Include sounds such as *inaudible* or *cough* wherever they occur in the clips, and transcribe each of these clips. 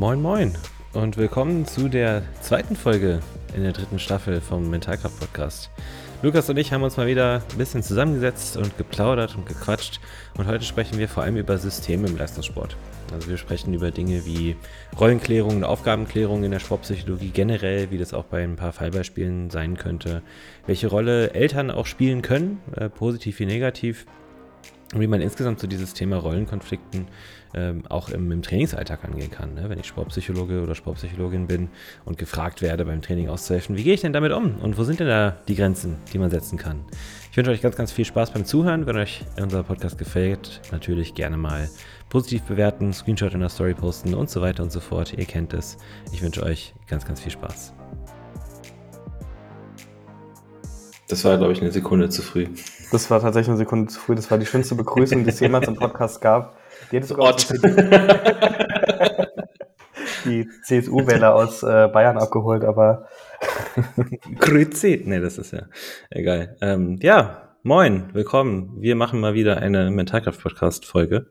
Moin Moin und willkommen zu der zweiten Folge in der dritten Staffel vom Mentalkraft Podcast. Lukas und ich haben uns mal wieder ein bisschen zusammengesetzt und geplaudert und gequatscht und heute sprechen wir vor allem über Systeme im Leistungssport. Also wir sprechen über Dinge wie Rollenklärung und Aufgabenklärung in der Sportpsychologie generell, wie das auch bei ein paar Fallbeispielen sein könnte, welche Rolle Eltern auch spielen können, äh, positiv wie negativ und wie man insgesamt so dieses Thema Rollenkonflikten ähm, auch im, im, Trainingsalltag angehen kann. Ne? Wenn ich Sportpsychologe oder Sportpsychologin bin und gefragt werde beim Training auszuhelfen, wie gehe ich denn damit um und wo sind denn da die Grenzen, die man setzen kann? Ich wünsche euch ganz, ganz viel Spaß beim Zuhören. Wenn euch unser Podcast gefällt, natürlich gerne mal positiv bewerten, Screenshot in der Story posten und so weiter und so fort. Ihr kennt es. Ich wünsche euch ganz, ganz viel Spaß. Das war, glaube ich, eine Sekunde zu früh. Das war tatsächlich eine Sekunde zu früh. Das war die schönste Begrüßung, die es jemals im Podcast gab. Die hätte *laughs* sogar die CSU-Wähler aus äh, Bayern abgeholt, aber. *laughs* Grüezi. Nee, das ist ja egal. Ähm, ja, moin, willkommen. Wir machen mal wieder eine Mentalkraft-Podcast-Folge.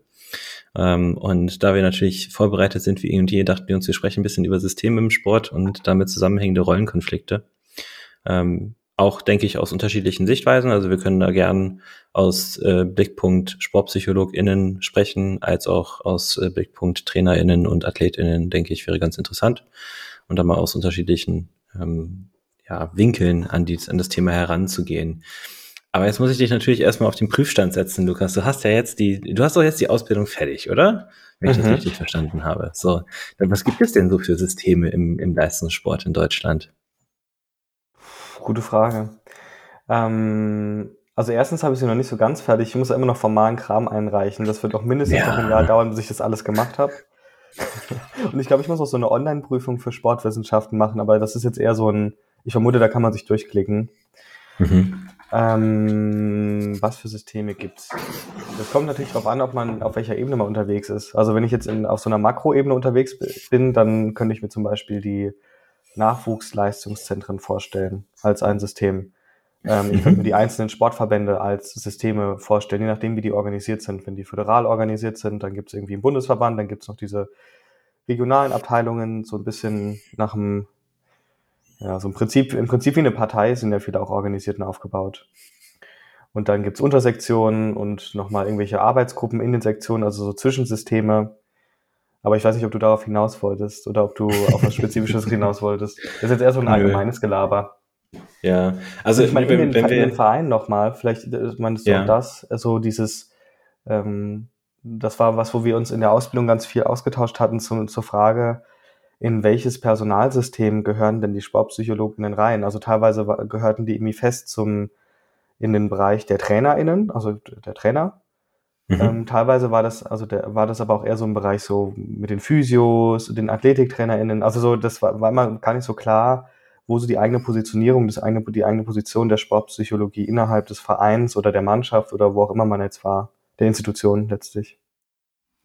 Ähm, und da wir natürlich vorbereitet sind wie eh und je, dachten wir uns, wir sprechen ein bisschen über Systeme im Sport und damit zusammenhängende Rollenkonflikte. Ähm, auch, denke ich, aus unterschiedlichen Sichtweisen. Also wir können da gern aus äh, Blickpunkt SportpsychologInnen sprechen, als auch aus äh, Blickpunkt TrainerInnen und AthletInnen, denke ich, wäre ganz interessant. Und da mal aus unterschiedlichen ähm, ja, Winkeln an, die, an das Thema heranzugehen. Aber jetzt muss ich dich natürlich erstmal auf den Prüfstand setzen, Lukas. Du hast ja jetzt die, du hast doch jetzt die Ausbildung fertig, oder? Wenn ich mhm. das richtig verstanden habe. So, dann was gibt es denn so für Systeme im, im Leistungssport in Deutschland? Gute Frage. Ähm, also erstens habe ich sie noch nicht so ganz fertig. Ich muss ja immer noch formalen Kram einreichen. Das wird auch mindestens ja. noch ein Jahr dauern, bis ich das alles gemacht habe. *laughs* Und ich glaube, ich muss auch so eine Online-Prüfung für Sportwissenschaften machen, aber das ist jetzt eher so ein, ich vermute, da kann man sich durchklicken. Mhm. Ähm, was für Systeme gibt's? Das kommt natürlich darauf an, ob man auf welcher Ebene man unterwegs ist. Also wenn ich jetzt in, auf so einer Makroebene unterwegs bin, dann könnte ich mir zum Beispiel die Nachwuchsleistungszentren vorstellen als ein System. Ähm, ich könnte mir *laughs* die einzelnen Sportverbände als Systeme vorstellen, je nachdem, wie die organisiert sind. Wenn die föderal organisiert sind, dann gibt es irgendwie einen Bundesverband, dann gibt es noch diese regionalen Abteilungen, so ein bisschen nach dem, ja, so im Prinzip, im Prinzip wie eine Partei sind ja viele auch organisiert und aufgebaut. Und dann gibt's Untersektionen und nochmal irgendwelche Arbeitsgruppen in den Sektionen, also so Zwischensysteme, aber ich weiß nicht, ob du darauf hinaus wolltest oder ob du auf was Spezifisches *laughs* hinaus wolltest. Das ist jetzt eher so ein allgemeines Gelaber. Ja, also ich meine, in, den, in den Verein nochmal, vielleicht äh, meinst du ja. auch das, so also dieses, ähm, das war was, wo wir uns in der Ausbildung ganz viel ausgetauscht hatten zu, zur Frage, in welches Personalsystem gehören denn die Sportpsychologinnen rein? Also teilweise gehörten die irgendwie fest zum, in den Bereich der TrainerInnen, also der Trainer, Mhm. Ähm, teilweise war das, also der, war das aber auch eher so im Bereich so mit den Physios, den AthletiktrainerInnen. Also so, das war, war immer gar nicht so klar, wo so die eigene Positionierung, das eigene, die eigene Position der Sportpsychologie innerhalb des Vereins oder der Mannschaft oder wo auch immer man jetzt war, der Institution letztlich.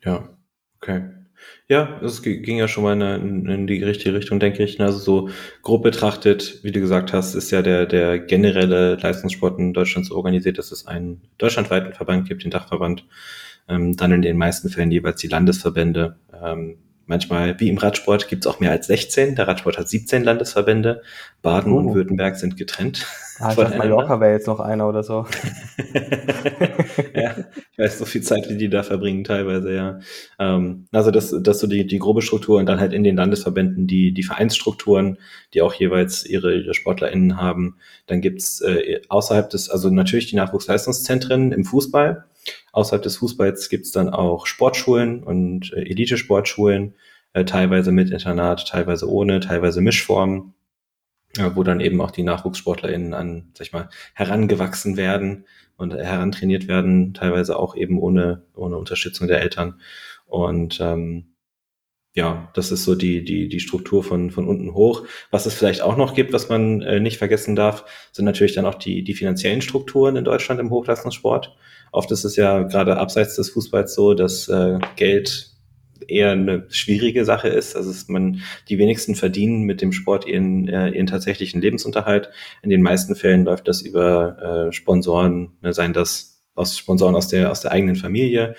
Ja, okay. Ja, es ging ja schon mal in, in, die richtige Richtung, denke ich. Also so grob betrachtet, wie du gesagt hast, ist ja der, der generelle Leistungssport in Deutschland so organisiert, dass es einen deutschlandweiten Verband gibt, den Dachverband, ähm, dann in den meisten Fällen jeweils die Landesverbände. Ähm, manchmal, wie im Radsport, gibt es auch mehr als 16. Der Radsport hat 17 Landesverbände. Baden oh. und Württemberg sind getrennt. Ah, ich *laughs* dachte, Mallorca wäre jetzt noch einer oder so. *laughs* ja, ich weiß, so viel Zeit, wie die da verbringen, teilweise, ja. Ähm, also das, das so die, die grobe Struktur und dann halt in den Landesverbänden die, die Vereinsstrukturen, die auch jeweils ihre, ihre SportlerInnen haben. Dann gibt's äh, außerhalb des, also natürlich die Nachwuchsleistungszentren im Fußball. Außerhalb des Fußballs gibt's dann auch Sportschulen und äh, Elite-Sportschulen, äh, teilweise mit Internat, teilweise ohne, teilweise Mischformen wo dann eben auch die NachwuchssportlerInnen an, sag ich mal, herangewachsen werden und herantrainiert werden, teilweise auch eben ohne, ohne Unterstützung der Eltern. Und ähm, ja, das ist so die, die, die Struktur von, von unten hoch. Was es vielleicht auch noch gibt, was man äh, nicht vergessen darf, sind natürlich dann auch die, die finanziellen Strukturen in Deutschland im Hochleistungssport. Oft ist es ja gerade abseits des Fußballs so, dass äh, Geld eher eine schwierige Sache ist. Also dass man die wenigsten verdienen mit dem Sport ihren, äh, ihren tatsächlichen Lebensunterhalt. In den meisten Fällen läuft das über äh, Sponsoren, ne, seien das aus Sponsoren aus der aus der eigenen Familie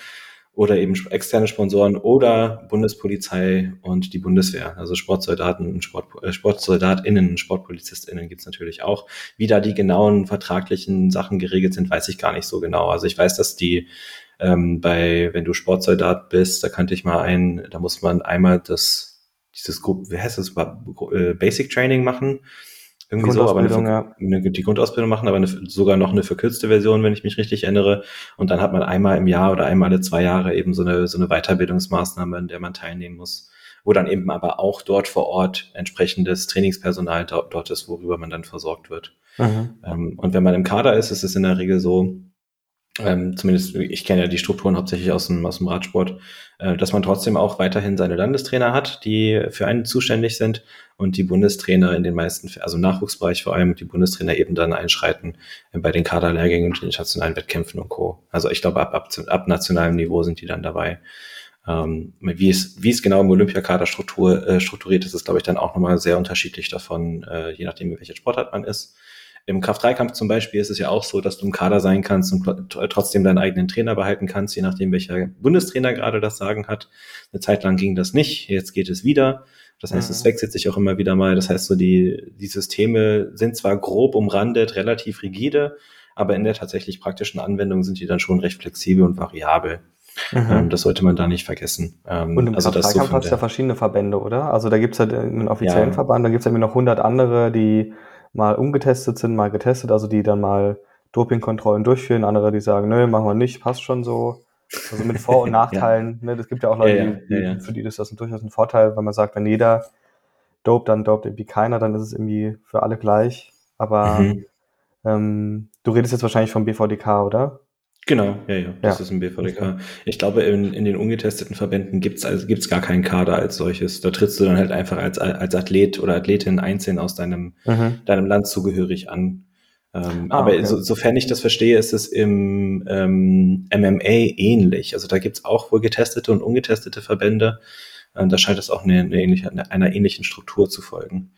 oder eben externe Sponsoren oder Bundespolizei und die Bundeswehr. Also Sportsoldaten und Sport, äh, SportsoldatInnen, SportpolizistInnen gibt's natürlich auch. Wie da die genauen vertraglichen Sachen geregelt sind, weiß ich gar nicht so genau. Also ich weiß, dass die ähm, bei, wenn du Sportsoldat bist, da kannte ich mal ein, da muss man einmal das, dieses Gruppe, wie heißt das, äh, Basic Training machen irgendwie so, aber eine, eine, die Grundausbildung machen, aber eine, sogar noch eine verkürzte Version, wenn ich mich richtig erinnere. Und dann hat man einmal im Jahr oder einmal alle zwei Jahre eben so eine, so eine Weiterbildungsmaßnahme, in der man teilnehmen muss, wo dann eben aber auch dort vor Ort entsprechendes Trainingspersonal dort, dort ist, worüber man dann versorgt wird. Mhm. Ähm, und wenn man im Kader ist, ist es in der Regel so, ähm, zumindest ich kenne ja die Strukturen hauptsächlich aus dem, aus dem Radsport, äh, dass man trotzdem auch weiterhin seine Landestrainer hat, die für einen zuständig sind und die Bundestrainer in den meisten, also im Nachwuchsbereich vor allem, die Bundestrainer eben dann einschreiten äh, bei den Kaderlehrgängen und den internationalen Wettkämpfen und Co. Also ich glaube, ab, ab, ab nationalem Niveau sind die dann dabei. Ähm, wie, es, wie es genau im Olympiakader struktur, äh, strukturiert ist, ist, glaube ich, dann auch nochmal sehr unterschiedlich davon, äh, je nachdem, welche Sportart man ist. Im Kraft-3-Kampf zum Beispiel ist es ja auch so, dass du im Kader sein kannst und trotzdem deinen eigenen Trainer behalten kannst, je nachdem, welcher Bundestrainer gerade das Sagen hat. Eine Zeit lang ging das nicht, jetzt geht es wieder. Das heißt, mhm. es wechselt sich auch immer wieder mal. Das heißt, so die, die Systeme sind zwar grob umrandet, relativ rigide, aber in der tatsächlich praktischen Anwendung sind die dann schon recht flexibel und variabel. Mhm. Ähm, das sollte man da nicht vergessen. Ähm, und im also Kraft-3-Kampf so hat es ja verschiedene Verbände, oder? Also da gibt es halt einen offiziellen ja. Verband, da gibt es irgendwie noch 100 andere, die mal ungetestet sind, mal getestet, also die dann mal Dopingkontrollen durchführen, andere, die sagen, nö, machen wir nicht, passt schon so. Also mit Vor- und *laughs* Nachteilen. ja. ne, das gibt ja auch Leute, ja, die, ja, für die ist das durchaus ein Vorteil, wenn man sagt, wenn jeder dopt, dann dopt irgendwie keiner, dann ist es irgendwie für alle gleich. Aber mhm. ähm, du redest jetzt wahrscheinlich vom BVDK, oder? Genau, ja, ja, das ja. ist ein BVDK. Ich glaube, in, in den ungetesteten Verbänden gibt's also gibt's gar keinen Kader als solches. Da trittst du dann halt einfach als, als Athlet oder Athletin einzeln aus deinem, mhm. deinem Land zugehörig an. Ähm, ah, aber okay. so, sofern ich das verstehe, ist es im ähm, MMA ähnlich. Also da gibt's auch wohl getestete und ungetestete Verbände. Ähm, da scheint es auch eine, eine ähnliche, eine, einer ähnlichen Struktur zu folgen.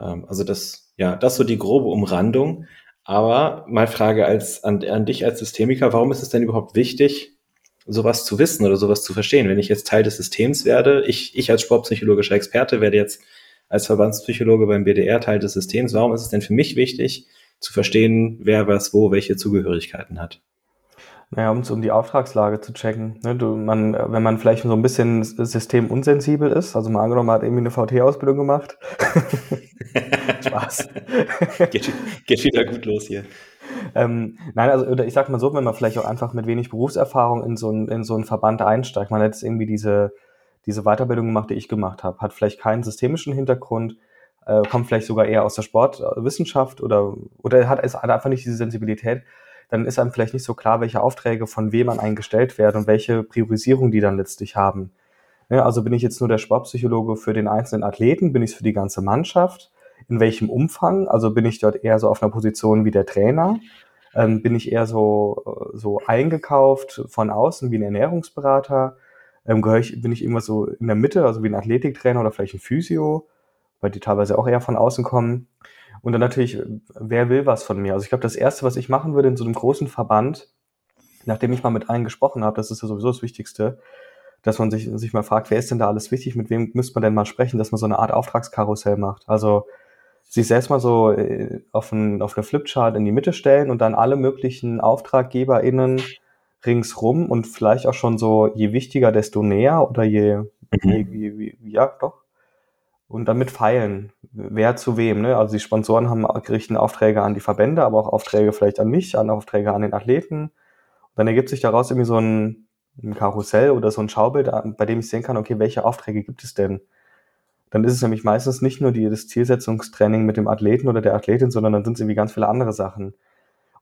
Ähm, also das, ja, das so die grobe Umrandung. Aber mal Frage als, an, an dich als Systemiker, warum ist es denn überhaupt wichtig, sowas zu wissen oder sowas zu verstehen? Wenn ich jetzt Teil des Systems werde, ich, ich als sportpsychologischer Experte werde jetzt als Verbandspsychologe beim BDR Teil des Systems, warum ist es denn für mich wichtig, zu verstehen, wer was wo welche Zugehörigkeiten hat? Naja, um, um die Auftragslage zu checken. Ne, du, man, wenn man vielleicht so ein bisschen systemunsensibel ist, also mal angenommen, man hat irgendwie eine VT-Ausbildung gemacht. *laughs* Spaß. geht, geht wieder gut los hier. Ähm, nein, also oder ich sag mal so, wenn man vielleicht auch einfach mit wenig Berufserfahrung in so, ein, in so einen Verband einsteigt, man hat jetzt irgendwie diese, diese Weiterbildung gemacht, die ich gemacht habe, hat vielleicht keinen systemischen Hintergrund, äh, kommt vielleicht sogar eher aus der Sportwissenschaft oder, oder hat, hat einfach nicht diese Sensibilität, dann ist einem vielleicht nicht so klar, welche Aufträge von wem man eingestellt werden und welche Priorisierung die dann letztlich haben. Ja, also bin ich jetzt nur der Sportpsychologe für den einzelnen Athleten, bin ich es für die ganze Mannschaft? In welchem Umfang? Also bin ich dort eher so auf einer Position wie der Trainer? Ähm, bin ich eher so, so eingekauft von außen wie ein Ernährungsberater? Ähm, gehöre ich, bin ich immer so in der Mitte, also wie ein Athletiktrainer oder vielleicht ein Physio, weil die teilweise auch eher von außen kommen? Und dann natürlich, wer will was von mir? Also ich glaube, das Erste, was ich machen würde in so einem großen Verband, nachdem ich mal mit allen gesprochen habe, das ist ja sowieso das Wichtigste, dass man sich, sich mal fragt, wer ist denn da alles wichtig, mit wem müsste man denn mal sprechen, dass man so eine Art Auftragskarussell macht. Also sich selbst mal so äh, auf, ein, auf eine Flipchart in die Mitte stellen und dann alle möglichen AuftraggeberInnen ringsrum und vielleicht auch schon so, je wichtiger, desto näher oder je, mhm. je, je, ja, doch. Und damit feilen, wer zu wem. Ne? Also die Sponsoren haben richten Aufträge an die Verbände, aber auch Aufträge vielleicht an mich, an Aufträge an den Athleten. Und dann ergibt sich daraus irgendwie so ein, ein Karussell oder so ein Schaubild, bei dem ich sehen kann, okay, welche Aufträge gibt es denn? Dann ist es nämlich meistens nicht nur die, das Zielsetzungstraining mit dem Athleten oder der Athletin, sondern dann sind es irgendwie ganz viele andere Sachen.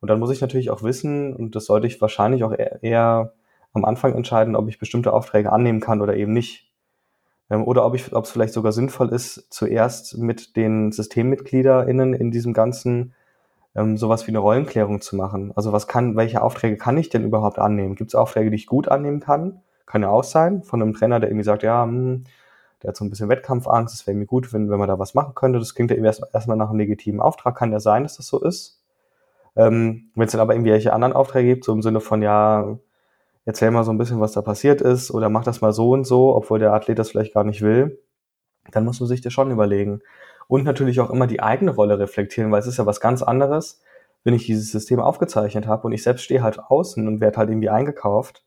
Und dann muss ich natürlich auch wissen, und das sollte ich wahrscheinlich auch eher, eher am Anfang entscheiden, ob ich bestimmte Aufträge annehmen kann oder eben nicht. Ähm, oder ob ich, ob es vielleicht sogar sinnvoll ist, zuerst mit den SystemmitgliederInnen in diesem ganzen ähm, sowas wie eine Rollenklärung zu machen. Also was kann, welche Aufträge kann ich denn überhaupt annehmen? Gibt es Aufträge, die ich gut annehmen kann? Kann ja auch sein, von einem Trainer, der irgendwie sagt, ja, hm, der hat so ein bisschen Wettkampfangst, es wäre mir gut, wenn, wenn man da was machen könnte. Das klingt ja erst, erstmal nach einem legitimen Auftrag, kann ja sein, dass das so ist. Ähm, wenn es dann aber irgendwelche anderen Aufträge gibt, so im Sinne von, ja, erzähl mal so ein bisschen, was da passiert ist oder mach das mal so und so, obwohl der Athlet das vielleicht gar nicht will, dann muss man sich das schon überlegen. Und natürlich auch immer die eigene Rolle reflektieren, weil es ist ja was ganz anderes, wenn ich dieses System aufgezeichnet habe und ich selbst stehe halt außen und werde halt irgendwie eingekauft.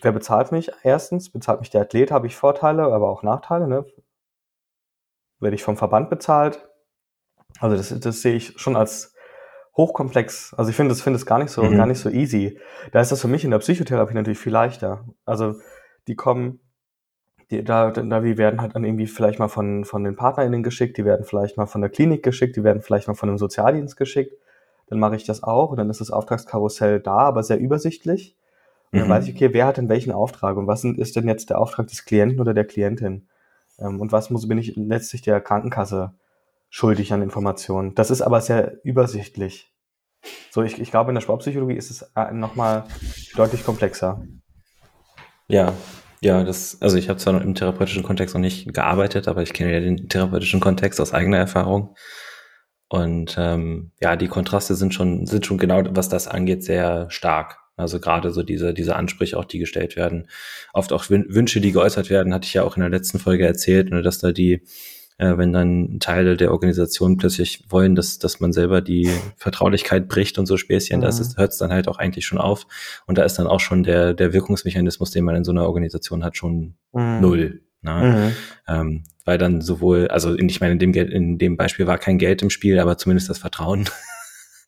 Wer bezahlt mich? Erstens, bezahlt mich der Athlet, habe ich Vorteile, aber auch Nachteile. Ne? Werde ich vom Verband bezahlt? Also das, das sehe ich schon als hochkomplex. Also ich finde es finde es gar nicht so mhm. gar nicht so easy. Da ist das für mich in der Psychotherapie natürlich viel leichter. Also die kommen die, da, da die werden halt dann irgendwie vielleicht mal von von den PartnerInnen geschickt, die werden vielleicht mal von der Klinik geschickt, die werden vielleicht mal von einem Sozialdienst geschickt. Dann mache ich das auch und dann ist das Auftragskarussell da, aber sehr übersichtlich. Und dann mhm. weiß ich, okay, wer hat denn welchen Auftrag und was ist denn jetzt der Auftrag des Klienten oder der Klientin? Ähm, und was muss bin ich letztlich der Krankenkasse schuldig an Informationen. Das ist aber sehr übersichtlich. So, ich, ich glaube, in der Sportpsychologie ist es äh, nochmal deutlich komplexer. Ja, ja, das, also ich habe zwar im therapeutischen Kontext noch nicht gearbeitet, aber ich kenne ja den therapeutischen Kontext aus eigener Erfahrung. Und ähm, ja, die Kontraste sind schon, sind schon genau, was das angeht, sehr stark. Also gerade so diese, diese Ansprüche auch, die gestellt werden, oft auch Wünsche, die geäußert werden, hatte ich ja auch in der letzten Folge erzählt, ne, dass da die äh, wenn dann Teile der Organisation plötzlich wollen, dass, dass man selber die Vertraulichkeit bricht und so Späßchen, mhm. das hört es dann halt auch eigentlich schon auf. Und da ist dann auch schon der, der Wirkungsmechanismus, den man in so einer Organisation hat, schon mhm. null. Ne? Mhm. Ähm, weil dann sowohl, also ich meine, in dem, in dem Beispiel war kein Geld im Spiel, aber zumindest das Vertrauen.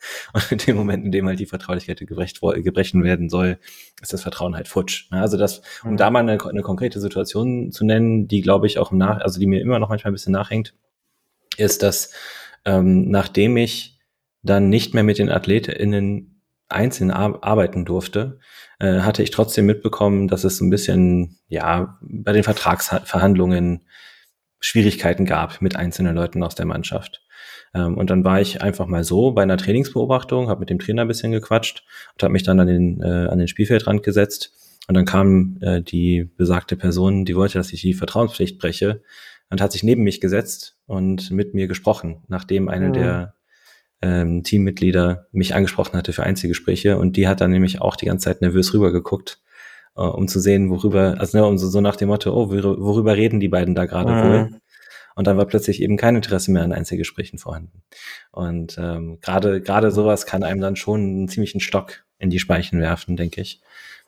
*laughs* Und in dem Moment, in dem halt die Vertraulichkeit gebrechen werden soll, ist das Vertrauen halt futsch. Ne? Also das, um mhm. da mal eine, eine, konkrete Situation zu nennen, die glaube ich auch im Nach, also die mir immer noch manchmal ein bisschen nachhängt, ist, dass ähm, nachdem ich dann nicht mehr mit den AthletInnen einzeln arbeiten durfte, äh, hatte ich trotzdem mitbekommen, dass es ein bisschen, ja, bei den Vertragsverhandlungen Schwierigkeiten gab mit einzelnen Leuten aus der Mannschaft. Ähm, und dann war ich einfach mal so bei einer Trainingsbeobachtung, habe mit dem Trainer ein bisschen gequatscht und habe mich dann an den, äh, an den Spielfeldrand gesetzt. Und dann kam äh, die besagte Person, die wollte, dass ich die Vertrauenspflicht breche und hat sich neben mich gesetzt und mit mir gesprochen, nachdem eine mhm. der ähm, Teammitglieder mich angesprochen hatte für Einzelgespräche. Und die hat dann nämlich auch die ganze Zeit nervös rübergeguckt, äh, um zu sehen, worüber, also ne, um so, so nach dem Motto, oh, worüber reden die beiden da gerade mhm. wohl? Und dann war plötzlich eben kein Interesse mehr an Einzelgesprächen vorhanden. Und ähm, gerade gerade sowas kann einem dann schon einen ziemlichen Stock in die Speichen werfen, denke ich.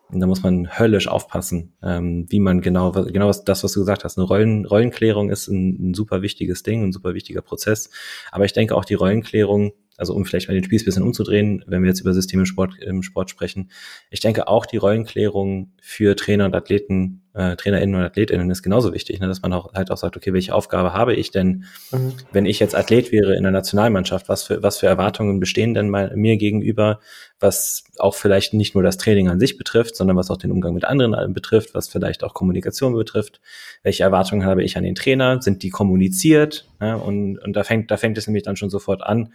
Und da muss man höllisch aufpassen, ähm, wie man genau, genau das, was du gesagt hast. Eine Rollen, Rollenklärung ist ein, ein super wichtiges Ding, ein super wichtiger Prozess. Aber ich denke auch die Rollenklärung also um vielleicht mal den Spieß ein bisschen umzudrehen, wenn wir jetzt über Systeme im Sport, im Sport sprechen. Ich denke auch die Rollenklärung für Trainer und Athleten, äh, TrainerInnen und AthletInnen ist genauso wichtig, ne? dass man auch halt auch sagt, okay, welche Aufgabe habe ich denn, mhm. wenn ich jetzt Athlet wäre in der Nationalmannschaft, was für, was für Erwartungen bestehen denn mal mir gegenüber, was auch vielleicht nicht nur das Training an sich betrifft, sondern was auch den Umgang mit anderen betrifft, was vielleicht auch Kommunikation betrifft. Welche Erwartungen habe ich an den Trainer? Sind die kommuniziert? Ja? Und, und da fängt, da fängt es nämlich dann schon sofort an,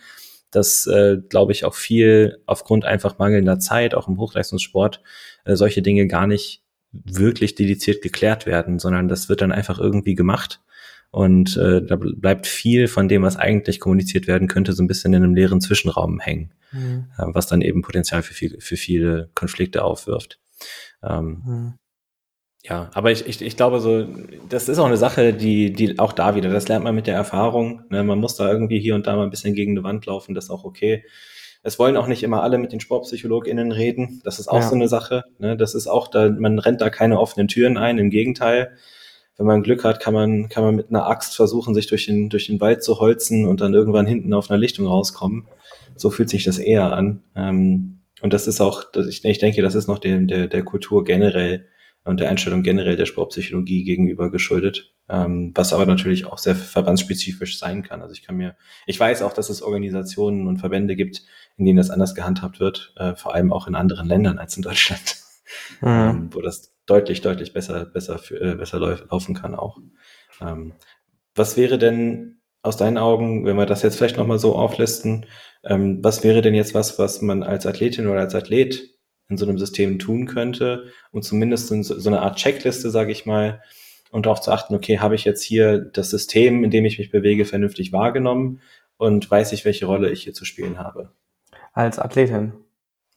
dass, äh, glaube ich, auch viel aufgrund einfach mangelnder Zeit, auch im Hochleistungssport, äh, solche Dinge gar nicht wirklich dediziert geklärt werden, sondern das wird dann einfach irgendwie gemacht. Und äh, da bleibt viel von dem, was eigentlich kommuniziert werden könnte, so ein bisschen in einem leeren Zwischenraum hängen, mhm. äh, was dann eben Potenzial für, viel, für viele Konflikte aufwirft. Ähm, mhm. Ja, aber ich, ich, ich glaube so, das ist auch eine Sache, die, die auch da wieder, das lernt man mit der Erfahrung. Ne? Man muss da irgendwie hier und da mal ein bisschen gegen eine Wand laufen, das ist auch okay. Es wollen auch nicht immer alle mit den SportpsychologInnen reden. Das ist auch ja. so eine Sache. Ne? Das ist auch da, man rennt da keine offenen Türen ein. Im Gegenteil, wenn man Glück hat, kann man, kann man mit einer Axt versuchen, sich durch den, durch den Wald zu holzen und dann irgendwann hinten auf einer Lichtung rauskommen. So fühlt sich das eher an. Ähm, und das ist auch, ich, ich denke, das ist noch der, der, der Kultur generell und der Einstellung generell der Sportpsychologie gegenüber geschuldet, ähm, was aber natürlich auch sehr verbandsspezifisch sein kann. Also ich kann mir, ich weiß auch, dass es Organisationen und Verbände gibt, in denen das anders gehandhabt wird, äh, vor allem auch in anderen Ländern als in Deutschland, *laughs* mhm. ähm, wo das deutlich, deutlich besser, besser, äh, besser laufen kann auch. Ähm, was wäre denn aus deinen Augen, wenn wir das jetzt vielleicht nochmal so auflisten, ähm, was wäre denn jetzt was, was man als Athletin oder als Athlet in so einem System tun könnte und zumindest in so, so eine Art Checkliste, sage ich mal, und darauf zu achten, okay, habe ich jetzt hier das System, in dem ich mich bewege, vernünftig wahrgenommen und weiß ich, welche Rolle ich hier zu spielen habe. Als Athletin.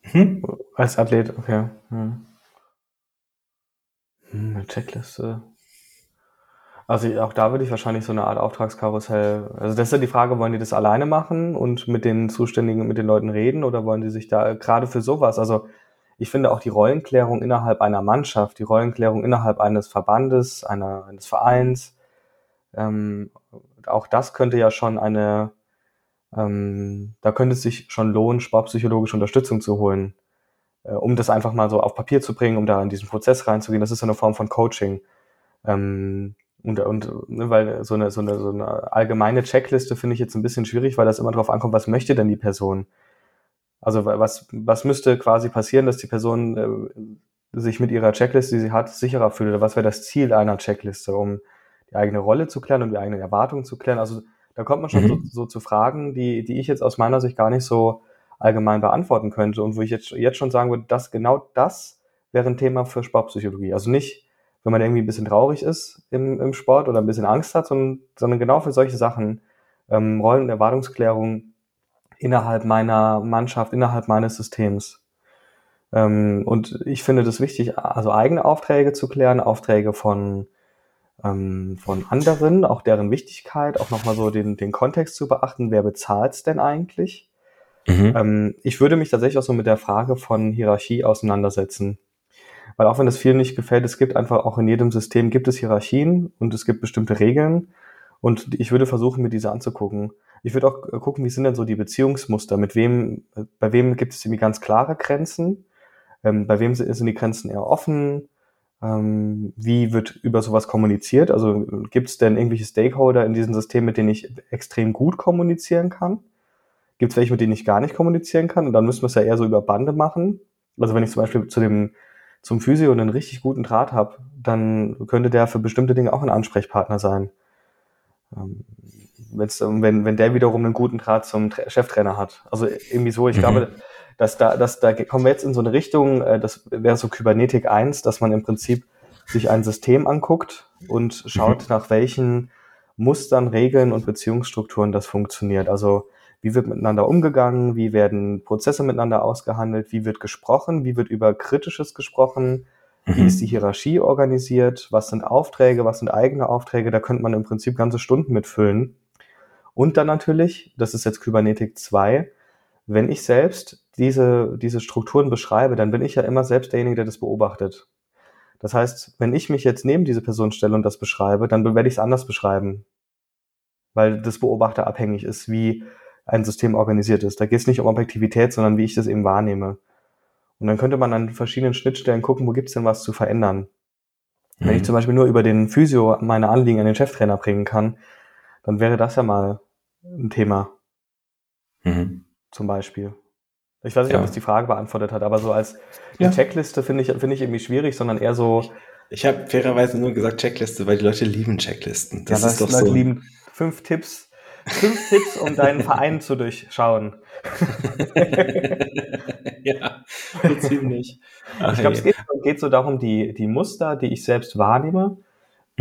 Hm? Als Athlet, okay. Hm. Hm, eine Checkliste. Also auch da würde ich wahrscheinlich so eine Art Auftragskarussell. Also das ist ja die Frage, wollen die das alleine machen und mit den Zuständigen, mit den Leuten reden oder wollen die sich da gerade für sowas? Also ich finde auch die Rollenklärung innerhalb einer Mannschaft, die Rollenklärung innerhalb eines Verbandes, einer, eines Vereins, ähm, auch das könnte ja schon eine, ähm, da könnte es sich schon lohnen, sportpsychologische Unterstützung zu holen, äh, um das einfach mal so auf Papier zu bringen, um da in diesen Prozess reinzugehen. Das ist eine Form von Coaching. Ähm, und, und ne, weil so eine, so, eine, so eine allgemeine Checkliste finde ich jetzt ein bisschen schwierig, weil das immer darauf ankommt, was möchte denn die Person? Also was, was müsste quasi passieren, dass die Person äh, sich mit ihrer Checkliste, die sie hat, sicherer fühlt? Oder was wäre das Ziel einer Checkliste, um die eigene Rolle zu klären und die eigenen Erwartungen zu klären? Also da kommt man schon mhm. so, so zu Fragen, die, die ich jetzt aus meiner Sicht gar nicht so allgemein beantworten könnte und wo ich jetzt, jetzt schon sagen würde, dass genau das wäre ein Thema für Sportpsychologie. Also nicht wenn man irgendwie ein bisschen traurig ist im, im Sport oder ein bisschen Angst hat, sondern, sondern genau für solche Sachen, ähm, Rollen- und Erwartungsklärung innerhalb meiner Mannschaft, innerhalb meines Systems. Ähm, und ich finde das wichtig, also eigene Aufträge zu klären, Aufträge von, ähm, von anderen, auch deren Wichtigkeit, auch nochmal so den, den Kontext zu beachten, wer bezahlt's denn eigentlich? Mhm. Ähm, ich würde mich tatsächlich auch so mit der Frage von Hierarchie auseinandersetzen. Weil auch wenn das vielen nicht gefällt, es gibt einfach auch in jedem System gibt es Hierarchien und es gibt bestimmte Regeln. Und ich würde versuchen, mir diese anzugucken. Ich würde auch gucken, wie sind denn so die Beziehungsmuster? Mit wem, bei wem gibt es irgendwie ganz klare Grenzen? Ähm, bei wem sind die Grenzen eher offen? Ähm, wie wird über sowas kommuniziert? Also gibt es denn irgendwelche Stakeholder in diesem System, mit denen ich extrem gut kommunizieren kann? Gibt es welche, mit denen ich gar nicht kommunizieren kann? Und dann müssen wir es ja eher so über Bande machen. Also wenn ich zum Beispiel zu dem zum Physio einen richtig guten Draht habe, dann könnte der für bestimmte Dinge auch ein Ansprechpartner sein. Ähm, wenn, wenn der wiederum einen guten Draht zum Tra Cheftrainer hat. Also irgendwie so, ich mhm. glaube, dass da, dass da kommen wir jetzt in so eine Richtung, äh, das wäre so Kybernetik 1, dass man im Prinzip sich ein System anguckt und schaut, mhm. nach welchen Mustern, Regeln und Beziehungsstrukturen das funktioniert. Also wie wird miteinander umgegangen, wie werden Prozesse miteinander ausgehandelt, wie wird gesprochen, wie wird über Kritisches gesprochen, wie mhm. ist die Hierarchie organisiert, was sind Aufträge, was sind eigene Aufträge, da könnte man im Prinzip ganze Stunden mitfüllen. Und dann natürlich, das ist jetzt Kybernetik 2, wenn ich selbst diese, diese Strukturen beschreibe, dann bin ich ja immer selbst derjenige, der das beobachtet. Das heißt, wenn ich mich jetzt neben diese Person stelle und das beschreibe, dann werde ich es anders beschreiben. Weil das Beobachter abhängig ist, wie ein System organisiert ist. Da geht es nicht um Objektivität, sondern wie ich das eben wahrnehme. Und dann könnte man an verschiedenen Schnittstellen gucken, wo gibt's denn was zu verändern. Mhm. Wenn ich mhm. zum Beispiel nur über den Physio meine Anliegen an den Cheftrainer bringen kann, dann wäre das ja mal ein Thema. Mhm. Zum Beispiel. Ich weiß nicht, ja. ob das die Frage beantwortet hat, aber so als ja. Checkliste finde ich, finde ich irgendwie schwierig, sondern eher so. Ich habe fairerweise nur gesagt Checkliste, weil die Leute lieben Checklisten. Das ja, ist doch Leute so. lieben fünf Tipps, Fünf Tipps, um deinen *laughs* Verein zu durchschauen. *laughs* ja, so ziemlich. Ach, ich glaube, es geht, geht, so darum, die, die Muster, die ich selbst wahrnehme,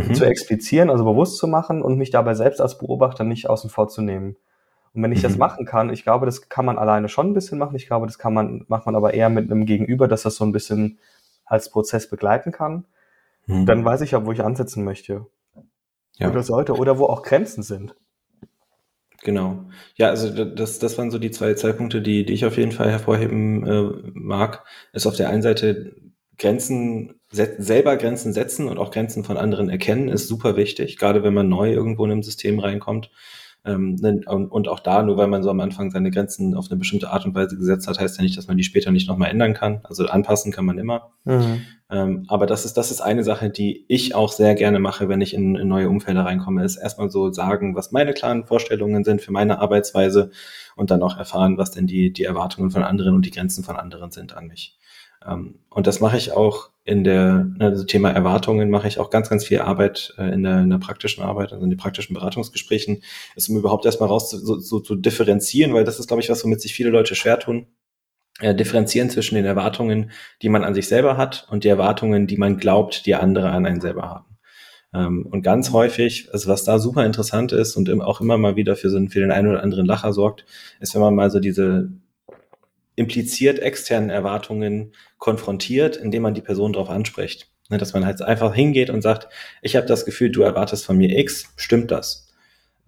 mhm. zu explizieren, also bewusst zu machen und mich dabei selbst als Beobachter nicht außen vor zu nehmen. Und wenn ich mhm. das machen kann, ich glaube, das kann man alleine schon ein bisschen machen. Ich glaube, das kann man, macht man aber eher mit einem Gegenüber, dass das so ein bisschen als Prozess begleiten kann. Mhm. Dann weiß ich ja, wo ich ansetzen möchte. Ja. Oder sollte, oder wo auch Grenzen sind. Genau. Ja, also das, das waren so die zwei Zeitpunkte, die, die ich auf jeden Fall hervorheben äh, mag. Ist auf der einen Seite Grenzen, selber Grenzen setzen und auch Grenzen von anderen erkennen, ist super wichtig, gerade wenn man neu irgendwo in einem System reinkommt. Ähm, ne, und, auch da, nur weil man so am Anfang seine Grenzen auf eine bestimmte Art und Weise gesetzt hat, heißt ja nicht, dass man die später nicht nochmal ändern kann. Also anpassen kann man immer. Mhm. Ähm, aber das ist, das ist eine Sache, die ich auch sehr gerne mache, wenn ich in, in neue Umfelder reinkomme, ist erstmal so sagen, was meine klaren Vorstellungen sind für meine Arbeitsweise und dann auch erfahren, was denn die, die Erwartungen von anderen und die Grenzen von anderen sind an mich. Ähm, und das mache ich auch in der, also Thema Erwartungen mache ich auch ganz, ganz viel Arbeit äh, in, der, in der praktischen Arbeit, also in den praktischen Beratungsgesprächen, ist um überhaupt erstmal raus zu, so, so zu differenzieren, weil das ist, glaube ich, was, womit sich viele Leute schwer tun. Äh, differenzieren zwischen den Erwartungen, die man an sich selber hat und die Erwartungen, die man glaubt, die andere an einen selber haben. Ähm, und ganz häufig, also was da super interessant ist und auch immer mal wieder für, so, für den einen oder anderen Lacher sorgt, ist, wenn man mal so diese impliziert externen Erwartungen konfrontiert, indem man die Person darauf anspricht. Ne, dass man halt einfach hingeht und sagt, ich habe das Gefühl, du erwartest von mir X, stimmt das?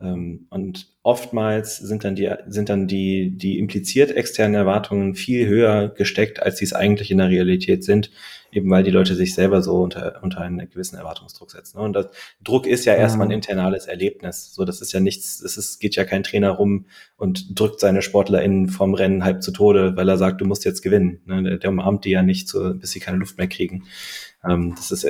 Ähm, und oftmals sind dann die, sind dann die, die impliziert externen Erwartungen viel höher gesteckt, als sie es eigentlich in der Realität sind, eben weil die Leute sich selber so unter, unter einen gewissen Erwartungsdruck setzen. Und das Druck ist ja erstmal ein mhm. internales Erlebnis. So, das ist ja nichts, es ist, geht ja kein Trainer rum und drückt seine SportlerInnen vom Rennen halb zu Tode, weil er sagt, du musst jetzt gewinnen. Ne, der, der umarmt die ja nicht, so, bis sie keine Luft mehr kriegen. Ähm, das ist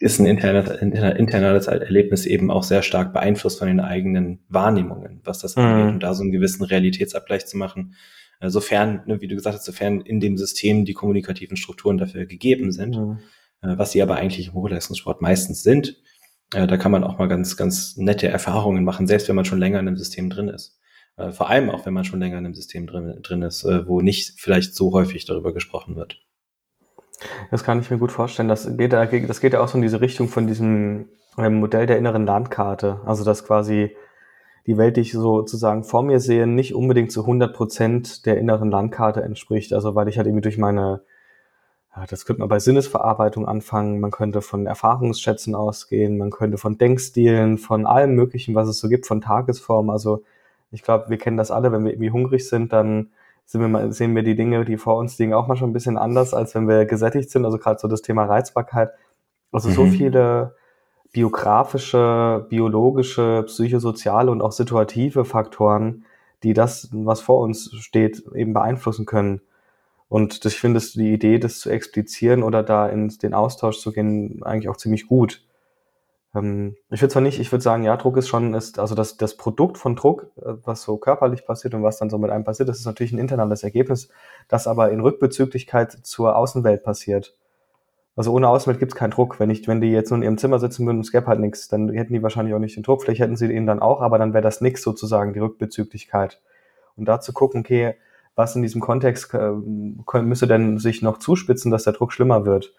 ist ein internes, internales Erlebnis eben auch sehr stark beeinflusst von den eigenen Wahrnehmungen, was das angeht, mhm. um da so einen gewissen Realitätsabgleich zu machen. Äh, sofern, ne, wie du gesagt hast, sofern in dem System die kommunikativen Strukturen dafür gegeben sind, mhm. Äh, was sie aber eigentlich im Hochleistungssport meistens sind, äh, da kann man auch mal ganz, ganz nette Erfahrungen machen, selbst wenn man schon länger in einem System drin ist. Vor allem auch, wenn man schon länger in einem System drin, drin ist, wo nicht vielleicht so häufig darüber gesprochen wird. Das kann ich mir gut vorstellen. Das geht, das geht ja auch so in diese Richtung von diesem ähm, Modell der inneren Landkarte. Also, dass quasi die Welt, die ich sozusagen vor mir sehe, nicht unbedingt zu 100 Prozent der inneren Landkarte entspricht. Also, weil ich halt irgendwie durch meine, das könnte man bei Sinnesverarbeitung anfangen, man könnte von Erfahrungsschätzen ausgehen, man könnte von Denkstilen, von allem Möglichen, was es so gibt, von Tagesform. Also, ich glaube, wir kennen das alle, wenn wir irgendwie hungrig sind, dann wir mal, sehen wir die Dinge, die vor uns liegen, auch mal schon ein bisschen anders, als wenn wir gesättigt sind. Also gerade so das Thema Reizbarkeit. Also mhm. so viele biografische, biologische, psychosoziale und auch situative Faktoren, die das, was vor uns steht, eben beeinflussen können. Und ich finde die Idee, das zu explizieren oder da in den Austausch zu gehen, eigentlich auch ziemlich gut. Ähm, ich würde zwar nicht, ich würde sagen, ja, Druck ist schon, ist, also das, das Produkt von Druck, äh, was so körperlich passiert und was dann so mit einem passiert, das ist natürlich ein internales Ergebnis, das aber in Rückbezüglichkeit zur Außenwelt passiert. Also ohne Außenwelt gibt es keinen Druck. Wenn ich, wenn die jetzt nur in ihrem Zimmer sitzen würden und es gäbe halt nichts, dann hätten die wahrscheinlich auch nicht den Druck. Vielleicht hätten sie ihn dann auch, aber dann wäre das nichts sozusagen, die Rückbezüglichkeit. Und da zu gucken, okay, was in diesem Kontext äh, müsste denn sich noch zuspitzen, dass der Druck schlimmer wird?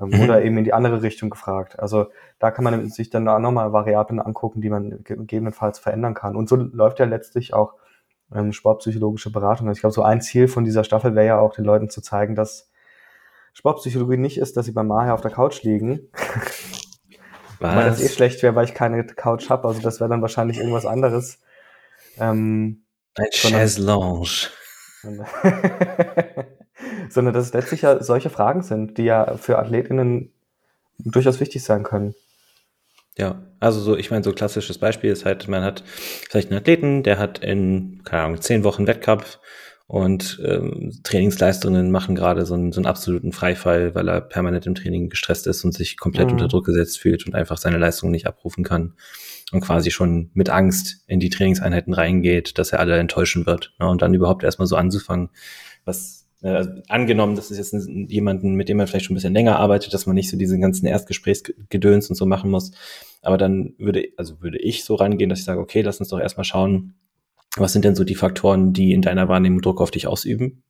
Ähm, mhm. Oder eben in die andere Richtung gefragt. Also da kann man sich dann auch nochmal Variablen angucken, die man gegebenenfalls verändern kann. Und so läuft ja letztlich auch ähm, sportpsychologische Beratung. Also ich glaube, so ein Ziel von dieser Staffel wäre ja auch, den Leuten zu zeigen, dass Sportpsychologie nicht ist, dass sie beim Maher auf der Couch liegen. Was? *laughs* weil das eh schlecht wäre, weil ich keine Couch habe. Also das wäre dann wahrscheinlich irgendwas anderes. Ähm, ein Chaiselange. *laughs* sondern dass es letztlich ja solche Fragen sind, die ja für AthletInnen durchaus wichtig sein können. Ja, also so, ich meine, so klassisches Beispiel ist halt, man hat vielleicht einen Athleten, der hat in, keine Ahnung, zehn Wochen Wettkampf und ähm, Trainingsleistungen machen gerade so einen, so einen absoluten Freifall, weil er permanent im Training gestresst ist und sich komplett mhm. unter Druck gesetzt fühlt und einfach seine Leistungen nicht abrufen kann und quasi schon mit Angst in die Trainingseinheiten reingeht, dass er alle enttäuschen wird. Ne? Und dann überhaupt erstmal so anzufangen, was also angenommen, das ist jetzt jemanden, mit dem man vielleicht schon ein bisschen länger arbeitet, dass man nicht so diesen ganzen Erstgesprächsgedöns und so machen muss. Aber dann würde, also würde ich so rangehen, dass ich sage, okay, lass uns doch erstmal schauen, was sind denn so die Faktoren, die in deiner Wahrnehmung Druck auf dich ausüben?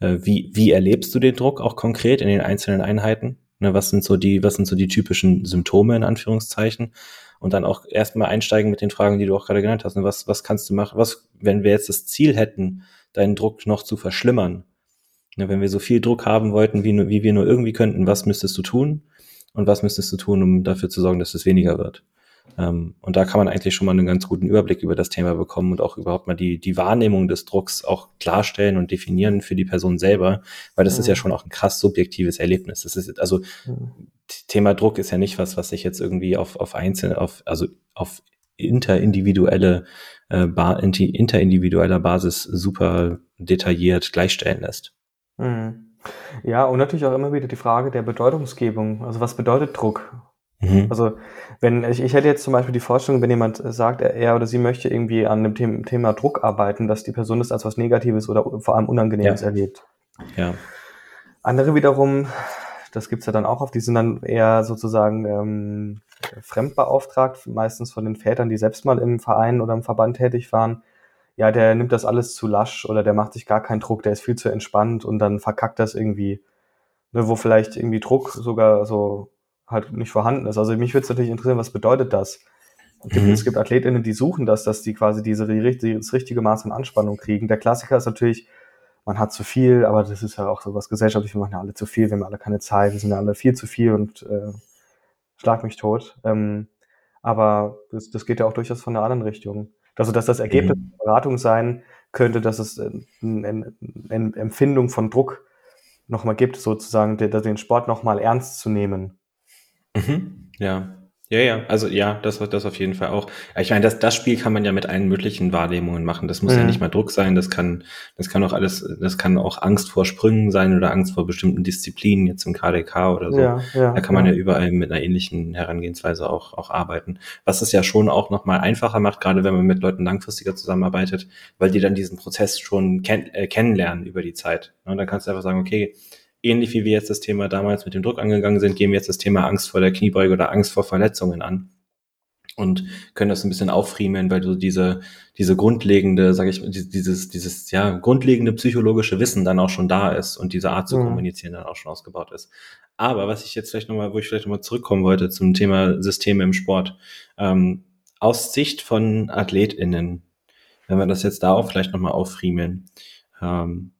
Äh, wie, wie erlebst du den Druck auch konkret in den einzelnen Einheiten? Ne, was sind so die, was sind so die typischen Symptome in Anführungszeichen? Und dann auch erstmal einsteigen mit den Fragen, die du auch gerade genannt hast. Ne, was, was kannst du machen? Was, wenn wir jetzt das Ziel hätten, deinen Druck noch zu verschlimmern? Ja, wenn wir so viel Druck haben wollten, wie, nur, wie wir nur irgendwie könnten, was müsstest du tun? Und was müsstest du tun, um dafür zu sorgen, dass es weniger wird? Ähm, und da kann man eigentlich schon mal einen ganz guten Überblick über das Thema bekommen und auch überhaupt mal die, die Wahrnehmung des Drucks auch klarstellen und definieren für die Person selber, weil das mhm. ist ja schon auch ein krass subjektives Erlebnis. Das ist also mhm. Thema Druck ist ja nicht was, was sich jetzt irgendwie auf, auf einzelne, auf, also auf interindividuelle, äh, interindividueller Basis super detailliert gleichstellen lässt. Mhm. Ja, und natürlich auch immer wieder die Frage der Bedeutungsgebung. Also was bedeutet Druck? Mhm. Also wenn ich, ich hätte jetzt zum Beispiel die Vorstellung, wenn jemand sagt, er oder sie möchte irgendwie an dem Thema, Thema Druck arbeiten, dass die Person das als was Negatives oder vor allem Unangenehmes ja. erlebt. Ja. Andere wiederum, das gibt's ja dann auch oft, die sind dann eher sozusagen ähm, fremdbeauftragt, meistens von den Vätern, die selbst mal im Verein oder im Verband tätig waren ja, der nimmt das alles zu lasch oder der macht sich gar keinen Druck, der ist viel zu entspannt und dann verkackt das irgendwie, ne, wo vielleicht irgendwie Druck sogar so halt nicht vorhanden ist. Also mich würde es natürlich interessieren, was bedeutet das? Es gibt, mhm. es gibt AthletInnen, die suchen das, dass die quasi diese, das richtige Maß an Anspannung kriegen. Der Klassiker ist natürlich, man hat zu viel, aber das ist ja auch so was gesellschaftlich, wir machen ja alle zu viel, wir haben alle keine Zeit, wir sind ja alle viel zu viel und äh, schlag mich tot. Ähm, aber das, das geht ja auch durchaus von der anderen Richtung. Also, dass das Ergebnis mhm. der Beratung sein könnte, dass es eine, eine, eine Empfindung von Druck nochmal gibt, sozusagen den, den Sport nochmal ernst zu nehmen. Mhm. Ja, ja, ja, also ja, das das auf jeden Fall auch. Ich meine, das, das Spiel kann man ja mit allen möglichen Wahrnehmungen machen. Das muss mhm. ja nicht mal Druck sein, das kann, das kann auch alles, das kann auch Angst vor Sprüngen sein oder Angst vor bestimmten Disziplinen, jetzt im KDK oder so. Ja, ja, da kann man ja. ja überall mit einer ähnlichen Herangehensweise auch, auch arbeiten. Was es ja schon auch nochmal einfacher macht, gerade wenn man mit Leuten langfristiger zusammenarbeitet, weil die dann diesen Prozess schon kenn äh, kennenlernen über die Zeit. Und dann kannst du einfach sagen, okay, ähnlich wie wir jetzt das Thema damals mit dem Druck angegangen sind, gehen wir jetzt das Thema Angst vor der Kniebeuge oder Angst vor Verletzungen an und können das ein bisschen auffriemeln, weil du diese, diese grundlegende, sage ich, dieses, dieses, ja, grundlegende psychologische Wissen dann auch schon da ist und diese Art zu mhm. kommunizieren dann auch schon ausgebaut ist. Aber was ich jetzt vielleicht nochmal, wo ich vielleicht nochmal zurückkommen wollte zum Thema Systeme im Sport, ähm, aus Sicht von AthletInnen, wenn wir das jetzt da auch vielleicht nochmal auffriemeln, ähm,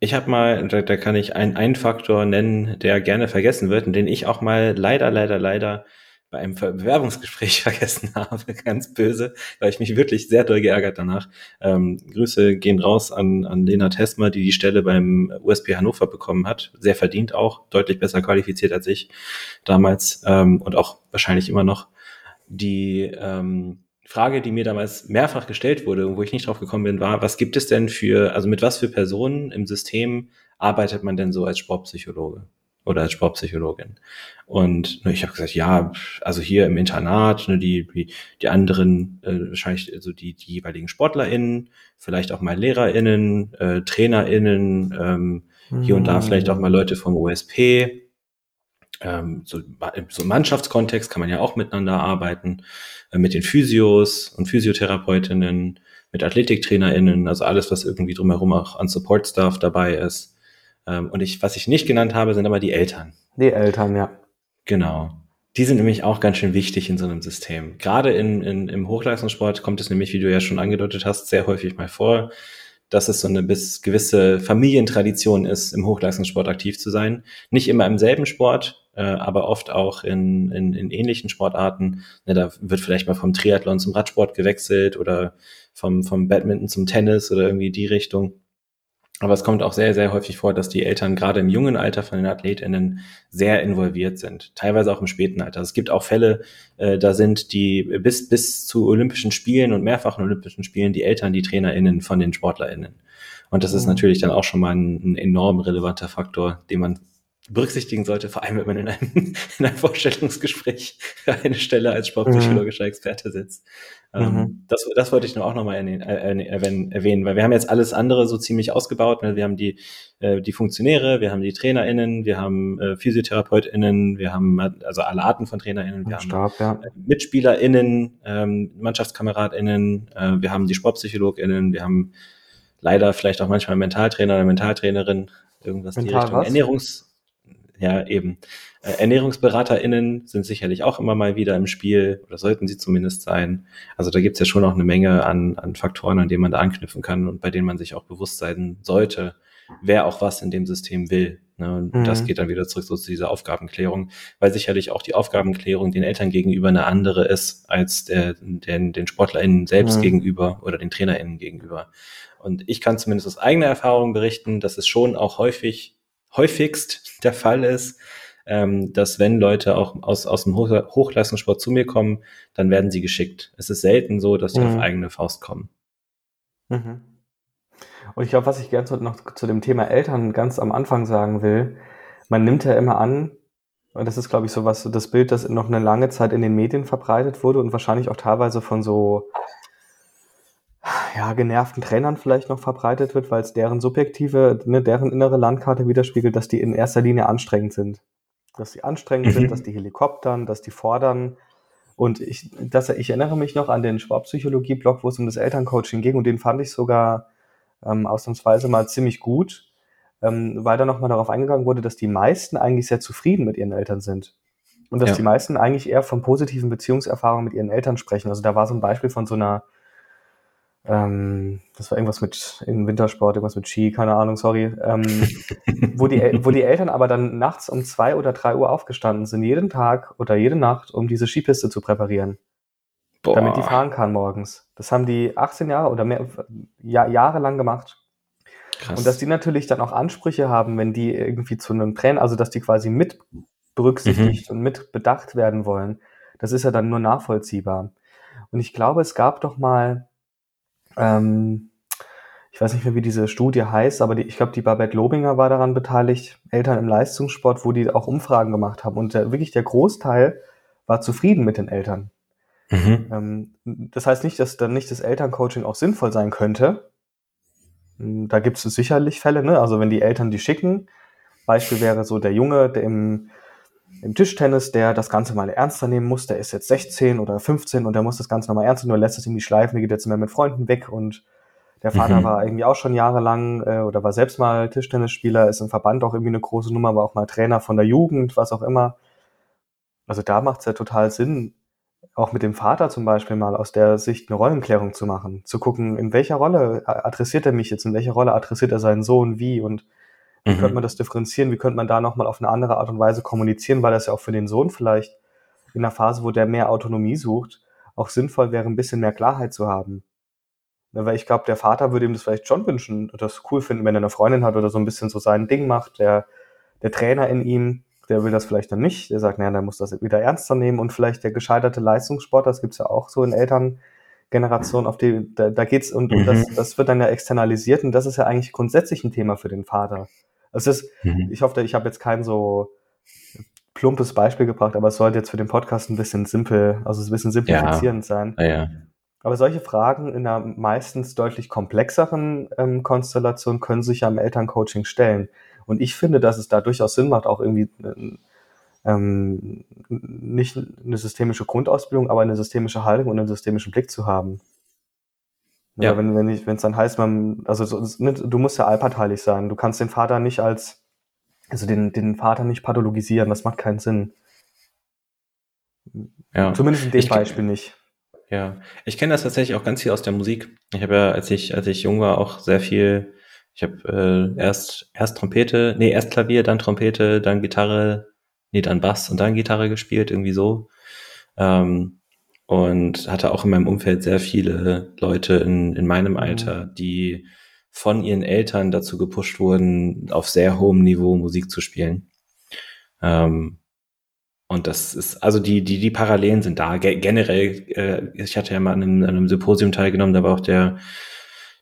ich habe mal, da, da kann ich einen, einen Faktor nennen, der gerne vergessen wird und den ich auch mal leider, leider, leider bei einem Bewerbungsgespräch *laughs* vergessen habe, ganz böse, weil ich mich wirklich sehr doll geärgert danach. Ähm, Grüße gehen raus an, an Lena Tesmer, die die Stelle beim USP Hannover bekommen hat. Sehr verdient auch, deutlich besser qualifiziert als ich damals ähm, und auch wahrscheinlich immer noch. Die ähm, Frage, die mir damals mehrfach gestellt wurde und wo ich nicht drauf gekommen bin, war, was gibt es denn für, also mit was für Personen im System arbeitet man denn so als Sportpsychologe oder als Sportpsychologin? Und ne, ich habe gesagt, ja, also hier im Internat, ne, die, die, die anderen, äh, wahrscheinlich also die, die jeweiligen SportlerInnen, vielleicht auch mal LehrerInnen, äh, TrainerInnen, ähm, mhm. hier und da vielleicht auch mal Leute vom OSP. Ähm, so, so im Mannschaftskontext kann man ja auch miteinander arbeiten. Äh, mit den Physios und Physiotherapeutinnen, mit AthletiktrainerInnen, also alles, was irgendwie drumherum auch an Support-Staff dabei ist. Ähm, und ich, was ich nicht genannt habe, sind aber die Eltern. Die Eltern, ja. Genau. Die sind nämlich auch ganz schön wichtig in so einem System. Gerade in, in, im Hochleistungssport kommt es nämlich, wie du ja schon angedeutet hast, sehr häufig mal vor, dass es so eine bis gewisse Familientradition ist, im Hochleistungssport aktiv zu sein. Nicht immer im selben Sport, äh, aber oft auch in, in, in ähnlichen Sportarten. Ne, da wird vielleicht mal vom Triathlon zum Radsport gewechselt oder vom, vom Badminton zum Tennis oder irgendwie die Richtung. Aber es kommt auch sehr, sehr häufig vor, dass die Eltern gerade im jungen Alter von den AthletInnen sehr involviert sind. Teilweise auch im späten Alter. Es gibt auch Fälle, äh, da sind die bis, bis zu Olympischen Spielen und mehrfachen Olympischen Spielen die Eltern die TrainerInnen von den SportlerInnen. Und das ist mhm. natürlich dann auch schon mal ein, ein enorm relevanter Faktor, den man berücksichtigen sollte, vor allem wenn man in einem, *laughs* in einem Vorstellungsgespräch eine Stelle als sportpsychologischer mhm. Experte sitzt. Ähm, mhm. das, das wollte ich nur auch nochmal erwähnen, erwähnen, weil wir haben jetzt alles andere so ziemlich ausgebaut. Ne? Wir haben die, äh, die Funktionäre, wir haben die TrainerInnen, wir haben äh, PhysiotherapeutInnen, wir haben also alle Arten von TrainerInnen, wir Stab, haben ja. MitspielerInnen, ähm, MannschaftskameradInnen, äh, wir haben die SportpsychologInnen, wir haben leider vielleicht auch manchmal Mentaltrainer oder Mentaltrainerin, irgendwas Mental die Richtung. Was? Ernährungs ja, eben. Äh, ErnährungsberaterInnen sind sicherlich auch immer mal wieder im Spiel oder sollten sie zumindest sein. Also da gibt's ja schon noch eine Menge an, an Faktoren, an denen man da anknüpfen kann und bei denen man sich auch bewusst sein sollte, wer auch was in dem System will. Ne? Und mhm. das geht dann wieder zurück so zu dieser Aufgabenklärung, weil sicherlich auch die Aufgabenklärung den Eltern gegenüber eine andere ist als der, den, den SportlerInnen selbst mhm. gegenüber oder den TrainerInnen gegenüber. Und ich kann zumindest aus eigener Erfahrung berichten, dass es schon auch häufig häufigst der Fall ist, ähm, dass wenn Leute auch aus, aus dem Hoch Hochleistungssport zu mir kommen, dann werden sie geschickt. Es ist selten so, dass sie mhm. auf eigene Faust kommen. Mhm. Und ich glaube, was ich gerne noch zu dem Thema Eltern ganz am Anfang sagen will, man nimmt ja immer an, und das ist, glaube ich, so was, das Bild, das noch eine lange Zeit in den Medien verbreitet wurde und wahrscheinlich auch teilweise von so ja, genervten Trainern vielleicht noch verbreitet wird, weil es deren subjektive, ne, deren innere Landkarte widerspiegelt, dass die in erster Linie anstrengend sind. Dass die anstrengend mhm. sind, dass die Helikoptern, dass die fordern. Und ich, das, ich erinnere mich noch an den Sportpsychologie-Blog, wo es um das Elterncoaching ging und den fand ich sogar ähm, ausnahmsweise mal ziemlich gut, ähm, weil da nochmal darauf eingegangen wurde, dass die meisten eigentlich sehr zufrieden mit ihren Eltern sind. Und dass ja. die meisten eigentlich eher von positiven Beziehungserfahrungen mit ihren Eltern sprechen. Also da war so ein Beispiel von so einer ähm, das war irgendwas mit in Wintersport, irgendwas mit Ski, keine Ahnung, sorry, ähm, wo, die, wo die Eltern aber dann nachts um zwei oder drei Uhr aufgestanden sind, jeden Tag oder jede Nacht, um diese Skipiste zu präparieren. Boah. Damit die fahren kann morgens. Das haben die 18 Jahre oder mehr, ja, Jahre lang gemacht. Krass. Und dass die natürlich dann auch Ansprüche haben, wenn die irgendwie zu einem Trainer, also dass die quasi mit berücksichtigt mhm. und mit bedacht werden wollen, das ist ja dann nur nachvollziehbar. Und ich glaube, es gab doch mal ähm, ich weiß nicht mehr, wie diese Studie heißt, aber die, ich glaube, die Babette Lobinger war daran beteiligt, Eltern im Leistungssport, wo die auch Umfragen gemacht haben. Und der, wirklich der Großteil war zufrieden mit den Eltern. Mhm. Ähm, das heißt nicht, dass dann nicht das Elterncoaching auch sinnvoll sein könnte. Hm, da gibt es sicherlich Fälle, ne? Also wenn die Eltern die schicken, Beispiel wäre so der Junge, der im im Tischtennis, der das Ganze mal ernster nehmen muss, der ist jetzt 16 oder 15 und der muss das Ganze nochmal ernst nehmen, nur lässt es irgendwie schleifen, der geht jetzt mehr mit Freunden weg und der Vater mhm. war irgendwie auch schon jahrelang äh, oder war selbst mal Tischtennisspieler, ist im Verband auch irgendwie eine große Nummer, war auch mal Trainer von der Jugend, was auch immer. Also da macht es ja total Sinn, auch mit dem Vater zum Beispiel mal aus der Sicht eine Rollenklärung zu machen, zu gucken, in welcher Rolle adressiert er mich jetzt, in welcher Rolle adressiert er seinen Sohn, wie und wie mhm. könnte man das differenzieren? Wie könnte man da nochmal auf eine andere Art und Weise kommunizieren, weil das ja auch für den Sohn vielleicht in einer Phase, wo der mehr Autonomie sucht, auch sinnvoll wäre, ein bisschen mehr Klarheit zu haben. Weil ich glaube, der Vater würde ihm das vielleicht schon wünschen, das cool finden, wenn er eine Freundin hat oder so ein bisschen so sein Ding macht. Der, der Trainer in ihm, der will das vielleicht dann nicht. Der sagt, naja, der muss das wieder ernster nehmen. Und vielleicht der gescheiterte Leistungssportler, das gibt's ja auch so in Elterngenerationen, auf die, da, da geht's und, mhm. und das, das wird dann ja externalisiert und das ist ja eigentlich grundsätzlich ein Thema für den Vater. Es ist, mhm. ich hoffe, ich habe jetzt kein so plumpes Beispiel gebracht, aber es sollte jetzt für den Podcast ein bisschen simpel, also ein bisschen simplifizierend ja. sein. Ja, ja. Aber solche Fragen in einer meistens deutlich komplexeren ähm, Konstellation können sich ja im Elterncoaching stellen. Und ich finde, dass es da durchaus Sinn macht, auch irgendwie ähm, nicht eine systemische Grundausbildung, aber eine systemische Haltung und einen systemischen Blick zu haben. Ja. wenn wenn ich wenn es dann heißt, man also so, du musst ja allparteilich sein. Du kannst den Vater nicht als also den den Vater nicht pathologisieren. Das macht keinen Sinn. Ja. Zumindest in dem ich Beispiel nicht. Ja, ich kenne das tatsächlich auch ganz viel aus der Musik. Ich habe ja, als ich als ich jung war, auch sehr viel. Ich habe äh, erst erst Trompete, nee erst Klavier, dann Trompete, dann Gitarre, nee dann Bass und dann Gitarre gespielt, irgendwie so. Ähm, und hatte auch in meinem Umfeld sehr viele Leute in, in meinem mhm. Alter, die von ihren Eltern dazu gepusht wurden, auf sehr hohem Niveau Musik zu spielen. Ähm, und das ist, also die, die, die Parallelen sind da. Ge generell, äh, ich hatte ja mal an einem, an einem Symposium teilgenommen, da war auch der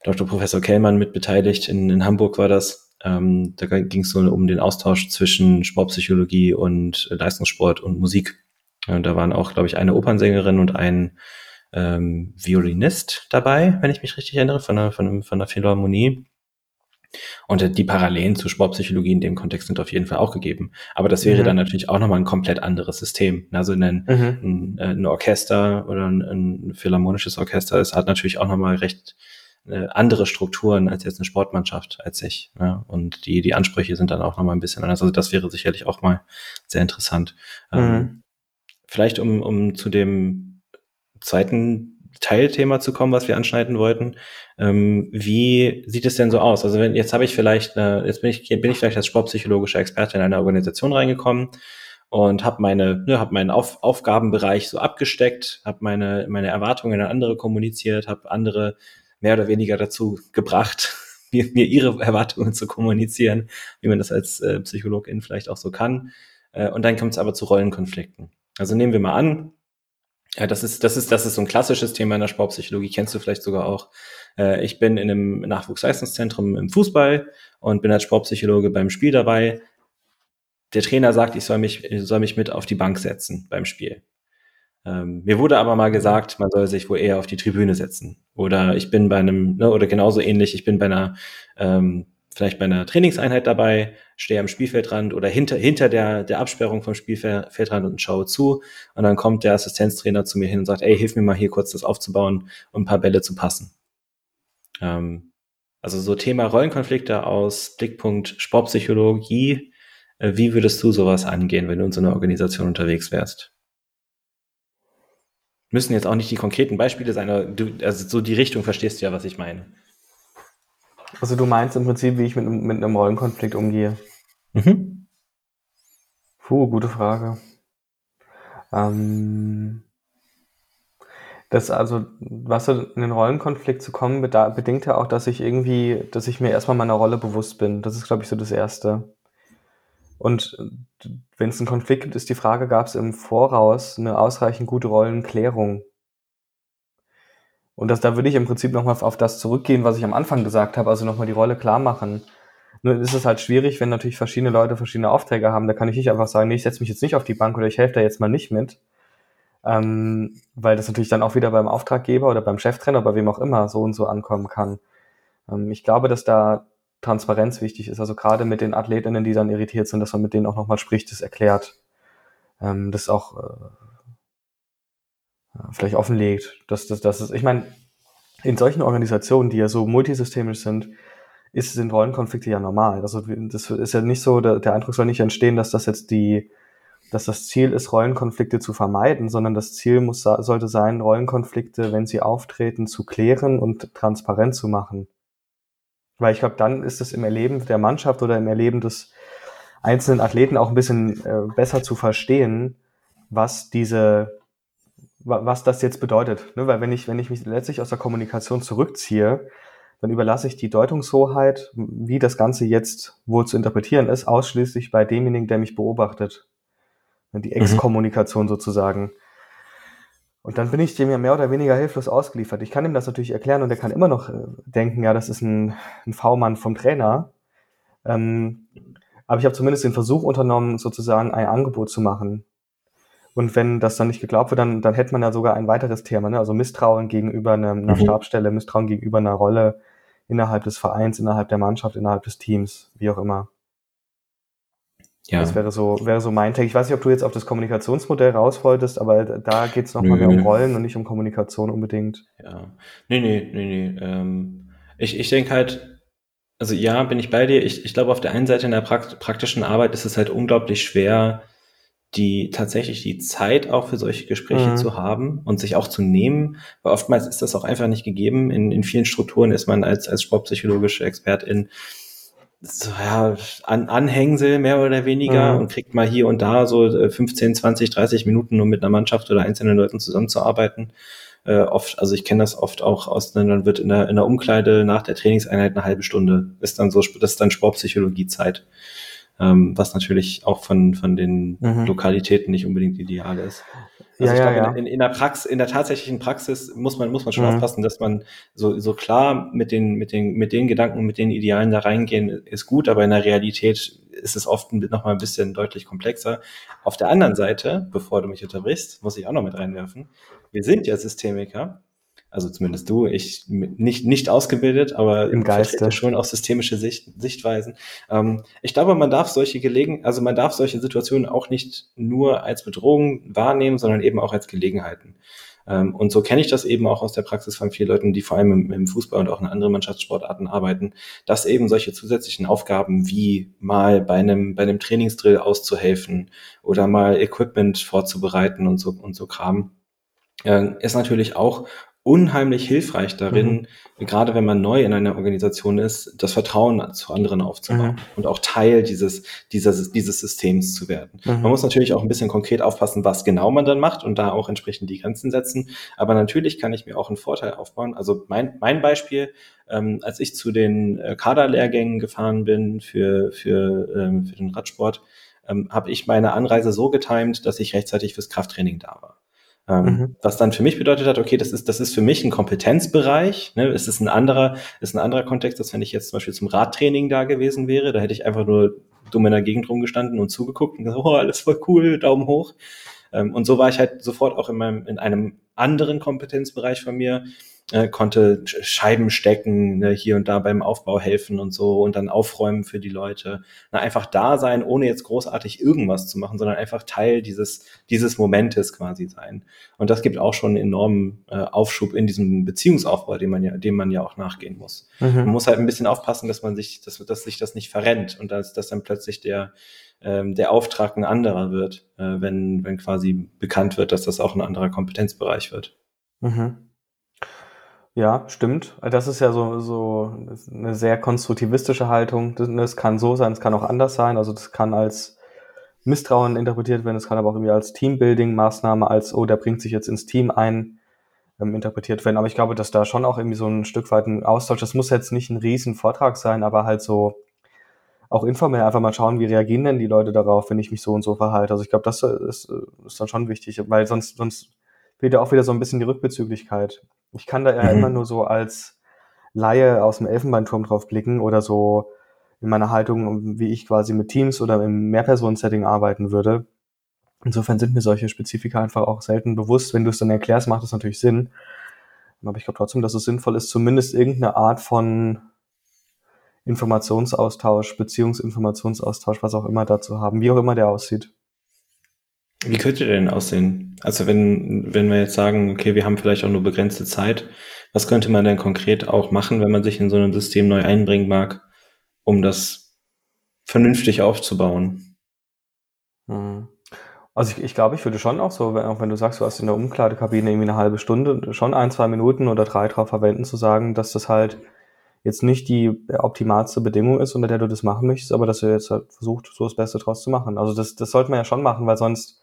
Dr. Professor Kellmann mit beteiligt, in, in Hamburg war das. Ähm, da ging es so um den Austausch zwischen Sportpsychologie und Leistungssport und Musik. Und da waren auch, glaube ich, eine Opernsängerin und ein ähm, Violinist dabei, wenn ich mich richtig erinnere, von der, von, von der Philharmonie. Und die Parallelen zur Sportpsychologie in dem Kontext sind auf jeden Fall auch gegeben. Aber das wäre mhm. dann natürlich auch nochmal ein komplett anderes System. Also ein, mhm. ein, ein Orchester oder ein, ein, philharmonisches Orchester ist, hat natürlich auch nochmal recht äh, andere Strukturen als jetzt eine Sportmannschaft als ich. Ja? Und die, die Ansprüche sind dann auch nochmal ein bisschen anders. Also das wäre sicherlich auch mal sehr interessant. Ähm, mhm. Ähm, vielleicht um, um zu dem zweiten Teilthema zu kommen, was wir anschneiden wollten. Ähm, wie sieht es denn so aus? Also wenn jetzt habe ich vielleicht, äh, jetzt bin ich bin ich vielleicht als sportpsychologischer Experte in eine Organisation reingekommen und habe meine ne, habe meinen Auf, Aufgabenbereich so abgesteckt, habe meine meine Erwartungen an andere kommuniziert, habe andere mehr oder weniger dazu gebracht, *laughs* mir, mir ihre Erwartungen zu kommunizieren, wie man das als äh, Psychologin vielleicht auch so kann. Äh, und dann kommt es aber zu Rollenkonflikten. Also nehmen wir mal an, ja, das ist, das ist, das ist so ein klassisches Thema in der Sportpsychologie, kennst du vielleicht sogar auch. Äh, ich bin in einem Nachwuchsleistungszentrum im Fußball und bin als Sportpsychologe beim Spiel dabei. Der Trainer sagt, ich soll mich, ich soll mich mit auf die Bank setzen beim Spiel. Ähm, mir wurde aber mal gesagt, man soll sich wohl eher auf die Tribüne setzen. Oder ich bin bei einem, ne, oder genauso ähnlich, ich bin bei einer ähm, vielleicht bei einer Trainingseinheit dabei, stehe am Spielfeldrand oder hinter, hinter der, der Absperrung vom Spielfeldrand und schaue zu. Und dann kommt der Assistenztrainer zu mir hin und sagt, ey, hilf mir mal hier kurz das aufzubauen und ein paar Bälle zu passen. Ähm, also so Thema Rollenkonflikte aus Blickpunkt Sportpsychologie. Äh, wie würdest du sowas angehen, wenn du in so einer Organisation unterwegs wärst? Müssen jetzt auch nicht die konkreten Beispiele sein, aber du, also so die Richtung verstehst du ja, was ich meine. Also du meinst im Prinzip, wie ich mit, mit einem Rollenkonflikt umgehe? Mhm. Puh, gute Frage. Ähm, das also, was in den Rollenkonflikt zu kommen, bedingt ja auch, dass ich irgendwie, dass ich mir erstmal meiner Rolle bewusst bin. Das ist, glaube ich, so das Erste. Und wenn es einen Konflikt gibt, ist die Frage, gab es im Voraus eine ausreichend gute Rollenklärung? Und das, da würde ich im Prinzip nochmal auf das zurückgehen, was ich am Anfang gesagt habe, also nochmal die Rolle klar machen. Nur ist es halt schwierig, wenn natürlich verschiedene Leute verschiedene Aufträge haben. Da kann ich nicht einfach sagen, nee, ich setze mich jetzt nicht auf die Bank oder ich helfe da jetzt mal nicht mit. Ähm, weil das natürlich dann auch wieder beim Auftraggeber oder beim Cheftrainer, bei wem auch immer, so und so ankommen kann. Ähm, ich glaube, dass da Transparenz wichtig ist. Also gerade mit den Athletinnen, die dann irritiert sind, dass man mit denen auch nochmal spricht, das erklärt, ähm, das auch äh, vielleicht offenlegt. Dass, dass, dass es, ich meine, in solchen Organisationen, die ja so multisystemisch sind, ist, sind Rollenkonflikte ja normal. Also das ist ja nicht so, der, der Eindruck soll nicht entstehen, dass das jetzt die, dass das Ziel ist, Rollenkonflikte zu vermeiden, sondern das Ziel muss, sollte sein, Rollenkonflikte, wenn sie auftreten, zu klären und transparent zu machen. Weil ich glaube, dann ist es im Erleben der Mannschaft oder im Erleben des einzelnen Athleten auch ein bisschen äh, besser zu verstehen, was diese, was das jetzt bedeutet. Ne? Weil wenn ich, wenn ich mich letztlich aus der Kommunikation zurückziehe, dann überlasse ich die Deutungshoheit, wie das Ganze jetzt wohl zu interpretieren ist, ausschließlich bei demjenigen, der mich beobachtet. Die mhm. Exkommunikation mhm. sozusagen. Und dann bin ich dem ja mehr oder weniger hilflos ausgeliefert. Ich kann ihm das natürlich erklären und er kann immer noch äh, denken, ja, das ist ein, ein V-Mann vom Trainer. Ähm, aber ich habe zumindest den Versuch unternommen, sozusagen ein Angebot zu machen. Und wenn das dann nicht geglaubt wird, dann, dann hätte man ja sogar ein weiteres Thema, ne? also Misstrauen gegenüber einer, einer mhm. Stabstelle, Misstrauen gegenüber einer Rolle innerhalb des Vereins, innerhalb der Mannschaft, innerhalb des Teams, wie auch immer. Ja. Das wäre so, wäre so mein Take. Ich weiß nicht, ob du jetzt auf das Kommunikationsmodell raus wolltest, aber da geht es nochmal mehr um Rollen und nicht um Kommunikation unbedingt. Ja. Nee, nee, nee, nee. Ähm, ich ich denke halt, also ja, bin ich bei dir. Ich, ich glaube, auf der einen Seite in der Prakt praktischen Arbeit ist es halt unglaublich schwer, die tatsächlich die Zeit auch für solche Gespräche mhm. zu haben und sich auch zu nehmen, weil oftmals ist das auch einfach nicht gegeben. In, in vielen Strukturen ist man als, als sportpsychologische Expertin so, ja, An Anhängsel mehr oder weniger mhm. und kriegt mal hier und da so 15, 20, 30 Minuten, um mit einer Mannschaft oder einzelnen Leuten zusammenzuarbeiten. Äh, oft, also ich kenne das oft auch aus, dann wird in der, in der Umkleide nach der Trainingseinheit eine halbe Stunde, ist dann so, das ist dann Sportpsychologiezeit, ähm, was natürlich auch von, von den mhm. Lokalitäten nicht unbedingt ideal ist. Also ja, ich glaube, ja, ja. in, in, der Praxis, in der tatsächlichen Praxis muss man, muss man schon mhm. aufpassen, dass man so, so klar mit den, mit den, mit den Gedanken, mit den Idealen da reingehen, ist gut, aber in der Realität ist es oft noch mal ein bisschen deutlich komplexer. Auf der anderen Seite, bevor du mich unterbrichst, muss ich auch noch mit reinwerfen. Wir sind ja Systemiker also zumindest du, ich nicht, nicht ausgebildet, aber im Geiste schon auch systemische Sicht, Sichtweisen. Ähm, ich glaube, man darf solche Gelegen, also man darf solche Situationen auch nicht nur als Bedrohung wahrnehmen, sondern eben auch als Gelegenheiten. Ähm, und so kenne ich das eben auch aus der Praxis von vielen Leuten, die vor allem im, im Fußball und auch in anderen Mannschaftssportarten arbeiten, dass eben solche zusätzlichen Aufgaben wie mal bei einem, bei einem Trainingsdrill auszuhelfen oder mal Equipment vorzubereiten und so, und so Kram, äh, ist natürlich auch unheimlich hilfreich darin, mhm. gerade wenn man neu in einer Organisation ist, das Vertrauen zu anderen aufzubauen mhm. und auch Teil dieses, dieses, dieses Systems zu werden. Mhm. Man muss natürlich auch ein bisschen konkret aufpassen, was genau man dann macht und da auch entsprechend die Grenzen setzen. Aber natürlich kann ich mir auch einen Vorteil aufbauen. Also mein, mein Beispiel, ähm, als ich zu den äh, Kaderlehrgängen gefahren bin für, für, ähm, für den Radsport, ähm, habe ich meine Anreise so getimt, dass ich rechtzeitig fürs Krafttraining da war. Ähm, mhm. Was dann für mich bedeutet hat, okay, das ist, das ist für mich ein Kompetenzbereich. Ne? Es ist ein anderer, ist ein anderer Kontext, als wenn ich jetzt zum Beispiel zum Radtraining da gewesen wäre. Da hätte ich einfach nur dumm in der Gegend rumgestanden und zugeguckt und gesagt, oh, alles voll cool, Daumen hoch. Ähm, und so war ich halt sofort auch in meinem, in einem anderen Kompetenzbereich von mir, äh, konnte Scheiben stecken, ne, hier und da beim Aufbau helfen und so und dann aufräumen für die Leute. Na, einfach da sein, ohne jetzt großartig irgendwas zu machen, sondern einfach Teil dieses, dieses Momentes quasi sein. Und das gibt auch schon einen enormen äh, Aufschub in diesem Beziehungsaufbau, dem man ja, dem man ja auch nachgehen muss. Mhm. Man muss halt ein bisschen aufpassen, dass man sich, dass, dass sich das nicht verrennt und dass, dass dann plötzlich der, ähm, der Auftrag ein anderer wird, äh, wenn, wenn quasi bekannt wird, dass das auch ein anderer Kompetenzbereich wird. Mhm. Ja, stimmt. Das ist ja so, so eine sehr konstruktivistische Haltung. Das, kann so sein, es kann auch anders sein. Also das kann als Misstrauen interpretiert werden, es kann aber auch irgendwie als Teambuilding-Maßnahme, als, oh, der bringt sich jetzt ins Team ein, ähm, interpretiert werden. Aber ich glaube, dass da schon auch irgendwie so ein Stück weit ein Austausch, das muss jetzt nicht ein riesen Vortrag sein, aber halt so auch informell einfach mal schauen, wie reagieren denn die Leute darauf, wenn ich mich so und so verhalte. Also ich glaube, das ist, ist dann schon wichtig, weil sonst, sonst fehlt ja auch wieder so ein bisschen die Rückbezüglichkeit. Ich kann da ja mhm. immer nur so als Laie aus dem Elfenbeinturm drauf blicken oder so in meiner Haltung, wie ich quasi mit Teams oder im Mehrpersonen-Setting arbeiten würde. Insofern sind mir solche Spezifika einfach auch selten bewusst. Wenn du es dann erklärst, macht das natürlich Sinn. Aber ich glaube trotzdem, dass es sinnvoll ist, zumindest irgendeine Art von Informationsaustausch, Beziehungsinformationsaustausch, was auch immer dazu haben, wie auch immer der aussieht. Wie könnte der denn aussehen? Also wenn, wenn wir jetzt sagen, okay, wir haben vielleicht auch nur begrenzte Zeit, was könnte man denn konkret auch machen, wenn man sich in so ein System neu einbringen mag, um das vernünftig aufzubauen? Hm. Also ich, ich glaube, ich würde schon auch so, wenn, auch wenn du sagst, du hast in der Umkleidekabine irgendwie eine halbe Stunde, schon ein, zwei Minuten oder drei drauf verwenden, zu sagen, dass das halt jetzt nicht die optimalste Bedingung ist, unter der du das machen möchtest, aber dass du jetzt halt versucht, so das Beste draus zu machen. Also das, das sollte man ja schon machen, weil sonst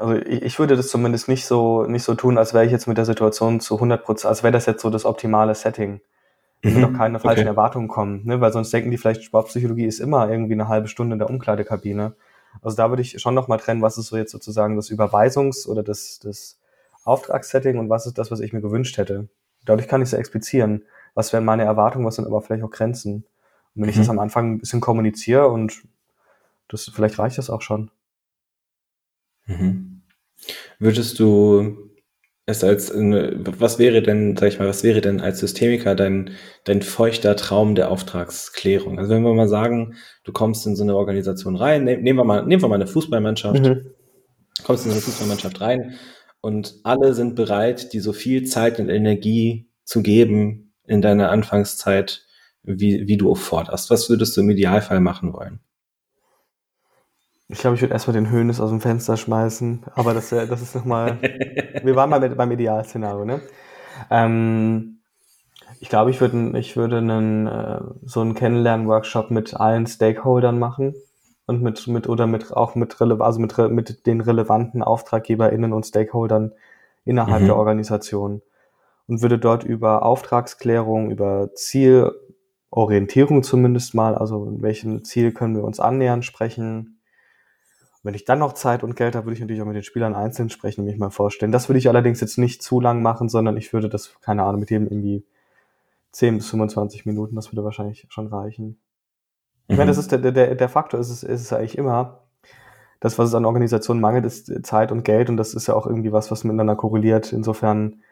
also ich, würde das zumindest nicht so, nicht so tun, als wäre ich jetzt mit der Situation zu 100 Prozent, als wäre das jetzt so das optimale Setting. Es mhm. wird auch keine falschen okay. Erwartungen kommen, ne? weil sonst denken die vielleicht, Sportpsychologie ist immer irgendwie eine halbe Stunde in der Umkleidekabine. Also da würde ich schon nochmal trennen, was ist so jetzt sozusagen das Überweisungs- oder das, das Auftragssetting und was ist das, was ich mir gewünscht hätte. Dadurch kann ich es explizieren. Was wären meine Erwartungen, was sind aber vielleicht auch Grenzen. Und wenn mhm. ich das am Anfang ein bisschen kommuniziere und das, vielleicht reicht das auch schon. Mhm. Würdest du es als, was wäre denn, sag ich mal, was wäre denn als Systemiker dein, dein feuchter Traum der Auftragsklärung? Also wenn wir mal sagen, du kommst in so eine Organisation rein, ne, nehmen wir mal, nehmen wir mal eine Fußballmannschaft, mhm. kommst in so eine Fußballmannschaft rein und alle sind bereit, dir so viel Zeit und Energie zu geben in deiner Anfangszeit, wie, wie du forderst. Was würdest du im Idealfall machen wollen? Ich glaube, ich würde erstmal den Höhnes aus dem Fenster schmeißen, aber das, das ist nochmal. *laughs* wir waren mal mit, beim Idealszenario, ne? Ähm, ich glaube, ich würde ich würde einen, äh, so einen Kennenlernen-Workshop mit allen Stakeholdern machen und mit, mit oder mit auch mit also mit, mit den relevanten AuftraggeberInnen und Stakeholdern innerhalb mhm. der Organisation und würde dort über Auftragsklärung, über Zielorientierung zumindest mal, also in welchem Ziel können wir uns annähern, sprechen, wenn ich dann noch Zeit und Geld habe, würde ich natürlich auch mit den Spielern einzeln sprechen und mich mal vorstellen. Das würde ich allerdings jetzt nicht zu lang machen, sondern ich würde das, keine Ahnung, mit jedem irgendwie 10 bis 25 Minuten, das würde wahrscheinlich schon reichen. Ich meine, das mhm. ist der, der, der Faktor, ist es, ist es eigentlich immer, das, was es an Organisationen mangelt, ist Zeit und Geld und das ist ja auch irgendwie was, was miteinander korreliert. Insofern,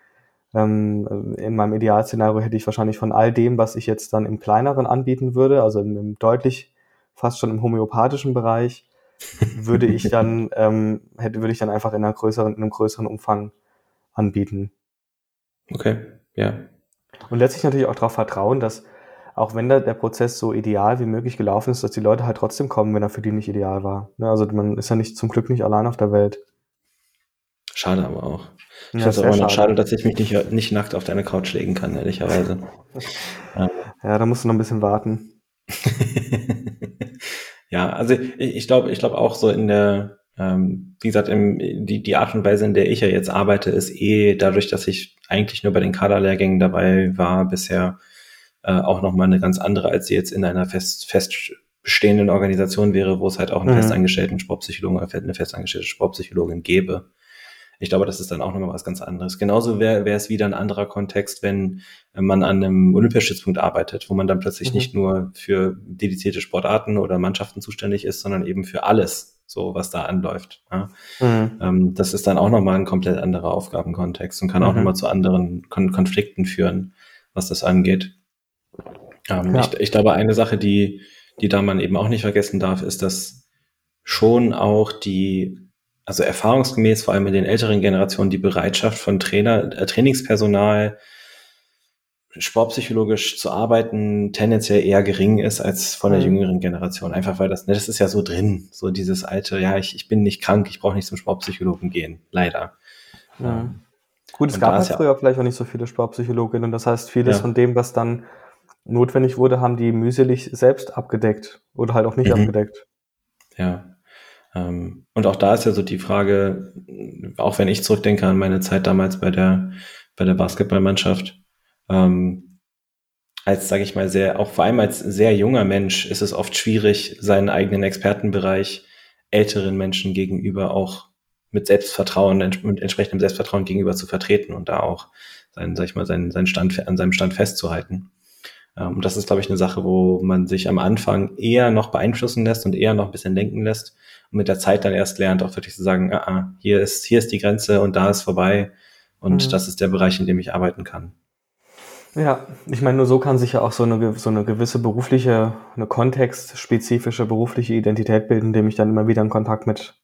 ähm, in meinem Idealszenario hätte ich wahrscheinlich von all dem, was ich jetzt dann im kleineren anbieten würde, also im, im deutlich fast schon im homöopathischen Bereich, würde ich dann, ähm, hätte, würde ich dann einfach in, einer größeren, in einem größeren Umfang anbieten. Okay, ja. Und letztlich natürlich auch darauf vertrauen, dass auch wenn da der Prozess so ideal wie möglich gelaufen ist, dass die Leute halt trotzdem kommen, wenn er für die nicht ideal war. Ne, also man ist ja nicht zum Glück nicht allein auf der Welt. Schade aber auch. Ich ja, finde es auch schade. schade, dass ich mich nicht, nicht nackt auf deine Couch legen kann, ehrlicherweise. *laughs* ja. ja, da musst du noch ein bisschen warten. *laughs* Ja, also ich, ich glaube, ich glaube auch so in der, ähm, wie gesagt, im, die, die Art und Weise, in der ich ja jetzt arbeite, ist eh dadurch, dass ich eigentlich nur bei den Kaderlehrgängen dabei war bisher, äh, auch nochmal eine ganz andere, als sie jetzt in einer fest, fest bestehenden Organisation wäre, wo es halt auch einen mhm. festangestellten Sportpsychologen oder eine festangestellte Sportpsychologin gäbe. Ich glaube, das ist dann auch nochmal was ganz anderes. Genauso wäre es wieder ein anderer Kontext, wenn man an einem Olympiastützpunkt arbeitet, wo man dann plötzlich mhm. nicht nur für dedizierte Sportarten oder Mannschaften zuständig ist, sondern eben für alles. so was da anläuft. Ja. Mhm. Ähm, das ist dann auch nochmal ein komplett anderer Aufgabenkontext und kann mhm. auch nochmal zu anderen Kon Konflikten führen, was das angeht. Ähm, ja. ich, ich glaube, eine Sache, die, die da man eben auch nicht vergessen darf, ist, dass schon auch die, also erfahrungsgemäß vor allem in den älteren Generationen, die Bereitschaft von Trainer, äh, Trainingspersonal, sportpsychologisch zu arbeiten tendenziell eher gering ist als von der mhm. jüngeren Generation. Einfach weil das, ne, das ist ja so drin, so dieses alte, ja, ich, ich bin nicht krank, ich brauche nicht zum Sportpsychologen gehen, leider. Ja. Ähm, Gut, es und gab ja früher vielleicht auch nicht so viele Sportpsychologinnen und das heißt, vieles ja. von dem, was dann notwendig wurde, haben die mühselig selbst abgedeckt oder halt auch nicht mhm. abgedeckt. Ja. Ähm, und auch da ist ja so die Frage, auch wenn ich zurückdenke an meine Zeit damals bei der, bei der Basketballmannschaft, ähm, als, sage ich mal, sehr, auch vor allem als sehr junger Mensch ist es oft schwierig, seinen eigenen Expertenbereich älteren Menschen gegenüber auch mit Selbstvertrauen, mit entsprechendem Selbstvertrauen gegenüber zu vertreten und da auch seinen, sag ich mal, seinen, seinen Stand, an seinem Stand festzuhalten. Ähm, und das ist, glaube ich, eine Sache, wo man sich am Anfang eher noch beeinflussen lässt und eher noch ein bisschen denken lässt und mit der Zeit dann erst lernt, auch wirklich zu sagen, ah, ah, hier ist, hier ist die Grenze und da ist vorbei und mhm. das ist der Bereich, in dem ich arbeiten kann. Ja, ich meine, nur so kann sich ja auch so eine, so eine gewisse berufliche, eine kontextspezifische berufliche Identität bilden, indem ich dann immer wieder in Kontakt mit,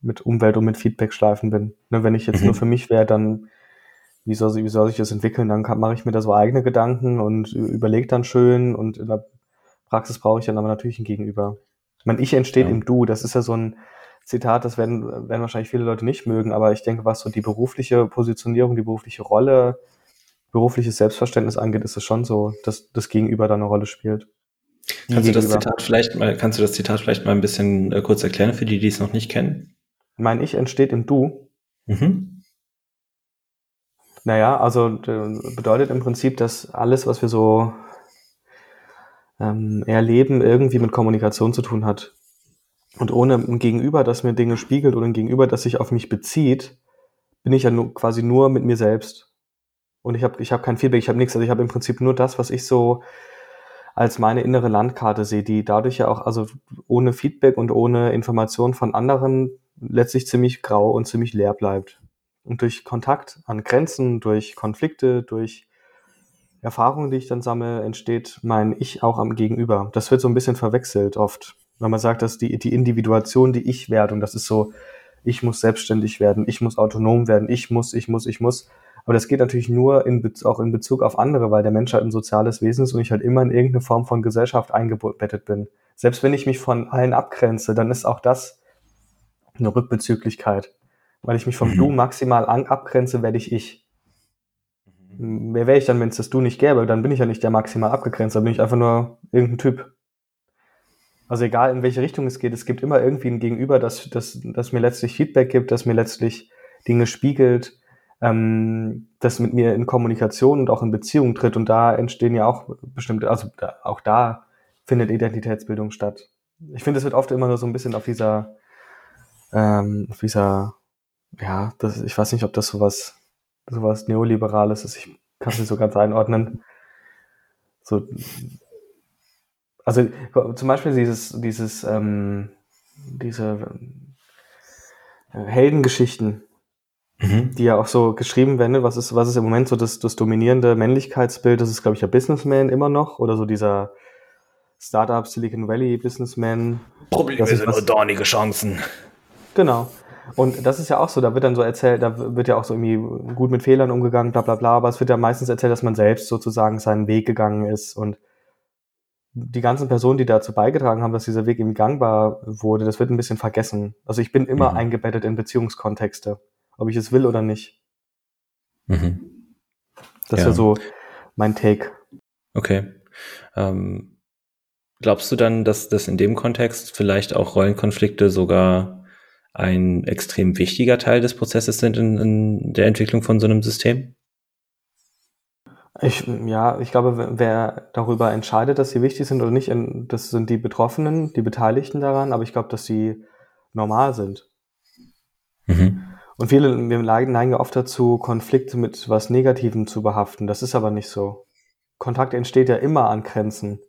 mit Umwelt und mit Feedbackschleifen bin. Ne, wenn ich jetzt mhm. nur für mich wäre, dann wie soll, wie soll sich das entwickeln? Dann mache ich mir da so eigene Gedanken und überlege dann schön und in der Praxis brauche ich dann aber natürlich ein Gegenüber. Ich meine, ich entsteht ja. im Du, das ist ja so ein Zitat, das werden, werden wahrscheinlich viele Leute nicht mögen, aber ich denke, was so die berufliche Positionierung, die berufliche Rolle, berufliches Selbstverständnis angeht, ist es schon so, dass das Gegenüber da eine Rolle spielt. Kannst du das Zitat vielleicht mal, kannst du das Zitat vielleicht mal ein bisschen äh, kurz erklären für die, die es noch nicht kennen? Mein Ich entsteht im Du. Mhm. Naja, also bedeutet im Prinzip, dass alles, was wir so ähm, erleben, irgendwie mit Kommunikation zu tun hat. Und ohne ein Gegenüber, das mir Dinge spiegelt oder ein Gegenüber, das sich auf mich bezieht, bin ich ja nur, quasi nur mit mir selbst. Und ich habe ich hab kein Feedback, ich habe nichts. Also ich habe im Prinzip nur das, was ich so als meine innere Landkarte sehe, die dadurch ja auch, also ohne Feedback und ohne Information von anderen letztlich ziemlich grau und ziemlich leer bleibt. Und durch Kontakt an Grenzen, durch Konflikte, durch Erfahrungen, die ich dann sammle, entsteht mein Ich auch am Gegenüber. Das wird so ein bisschen verwechselt oft, wenn man sagt, dass die, die Individuation, die ich werde, und das ist so, ich muss selbstständig werden, ich muss autonom werden, ich muss, ich muss, ich muss. Aber das geht natürlich nur in, auch in Bezug auf andere, weil der Mensch halt ein soziales Wesen ist und ich halt immer in irgendeine Form von Gesellschaft eingebettet bin. Selbst wenn ich mich von allen abgrenze, dann ist auch das eine Rückbezüglichkeit weil ich mich vom mhm. Du maximal an, abgrenze, werde ich ich. Mhm. Wer wäre ich dann, wenn es das Du nicht gäbe? Dann bin ich ja nicht der maximal abgegrenzt, dann bin ich einfach nur irgendein Typ. Also egal, in welche Richtung es geht, es gibt immer irgendwie ein Gegenüber, das, das, das mir letztlich Feedback gibt, das mir letztlich Dinge spiegelt, ähm, das mit mir in Kommunikation und auch in Beziehung tritt. Und da entstehen ja auch bestimmte, also da, auch da findet Identitätsbildung statt. Ich finde, es wird oft immer nur so ein bisschen auf dieser, ähm, auf dieser ja, das, ich weiß nicht, ob das sowas, sowas Neoliberales ist. Ich kann es nicht so ganz einordnen. So, also zum Beispiel dieses, dieses, ähm, diese äh, Heldengeschichten, mhm. die ja auch so geschrieben werden. Ne? Was ist, was ist im Moment so das, das dominierende Männlichkeitsbild? Das ist, glaube ich, der Businessman immer noch oder so dieser Startup Silicon Valley Businessman. Probleme sind nur dornige Chancen. Genau. Und das ist ja auch so, da wird dann so erzählt, da wird ja auch so irgendwie gut mit Fehlern umgegangen, bla bla bla, aber es wird ja meistens erzählt, dass man selbst sozusagen seinen Weg gegangen ist und die ganzen Personen, die dazu beigetragen haben, dass dieser Weg irgendwie gangbar wurde, das wird ein bisschen vergessen. Also ich bin immer mhm. eingebettet in Beziehungskontexte, ob ich es will oder nicht. Mhm. Das ja. ist ja so mein Take. Okay. Ähm, glaubst du dann, dass das in dem Kontext vielleicht auch Rollenkonflikte sogar ein extrem wichtiger Teil des Prozesses sind in, in der Entwicklung von so einem System? Ich, ja, ich glaube, wer darüber entscheidet, dass sie wichtig sind oder nicht, das sind die Betroffenen, die Beteiligten daran, aber ich glaube, dass sie normal sind. Mhm. Und viele, wir neigen ja oft dazu, Konflikte mit was Negativem zu behaften. Das ist aber nicht so. Kontakt entsteht ja immer an Grenzen.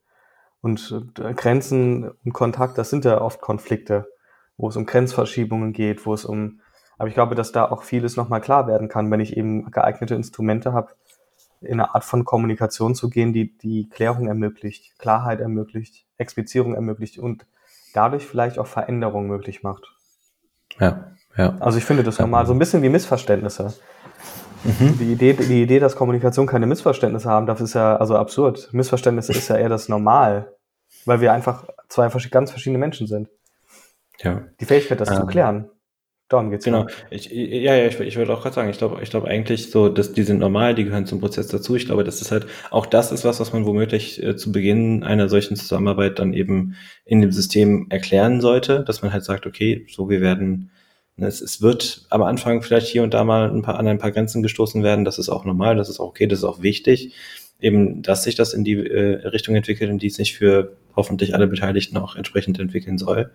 Und äh, Grenzen und Kontakt, das sind ja oft Konflikte wo es um Grenzverschiebungen geht, wo es um, aber ich glaube, dass da auch vieles nochmal klar werden kann, wenn ich eben geeignete Instrumente habe, in eine Art von Kommunikation zu gehen, die die Klärung ermöglicht, Klarheit ermöglicht, Explizierung ermöglicht und dadurch vielleicht auch Veränderung möglich macht. Ja, ja. Also ich finde das ja. normal, so ein bisschen wie Missverständnisse. Mhm. Die, Idee, die Idee, dass Kommunikation keine Missverständnisse haben darf, ist ja also absurd. Missverständnisse ist ja eher das Normal, weil wir einfach zwei ganz verschiedene Menschen sind. Ja. Die Fähigkeit, das ähm, zu klären. Darum geht's. Genau. Ich, ja, ja, ich, ich würde auch gerade sagen, ich glaube, ich glaube eigentlich so, dass die sind normal, die gehören zum Prozess dazu. Ich glaube, das ist halt, auch das ist was, was man womöglich äh, zu Beginn einer solchen Zusammenarbeit dann eben in dem System erklären sollte, dass man halt sagt, okay, so wir werden, ne, es, es wird am Anfang vielleicht hier und da mal ein paar an ein paar Grenzen gestoßen werden. Das ist auch normal, das ist auch okay, das ist auch wichtig. Eben, dass sich das in die äh, Richtung entwickelt, in die es sich für hoffentlich alle Beteiligten auch entsprechend entwickeln soll.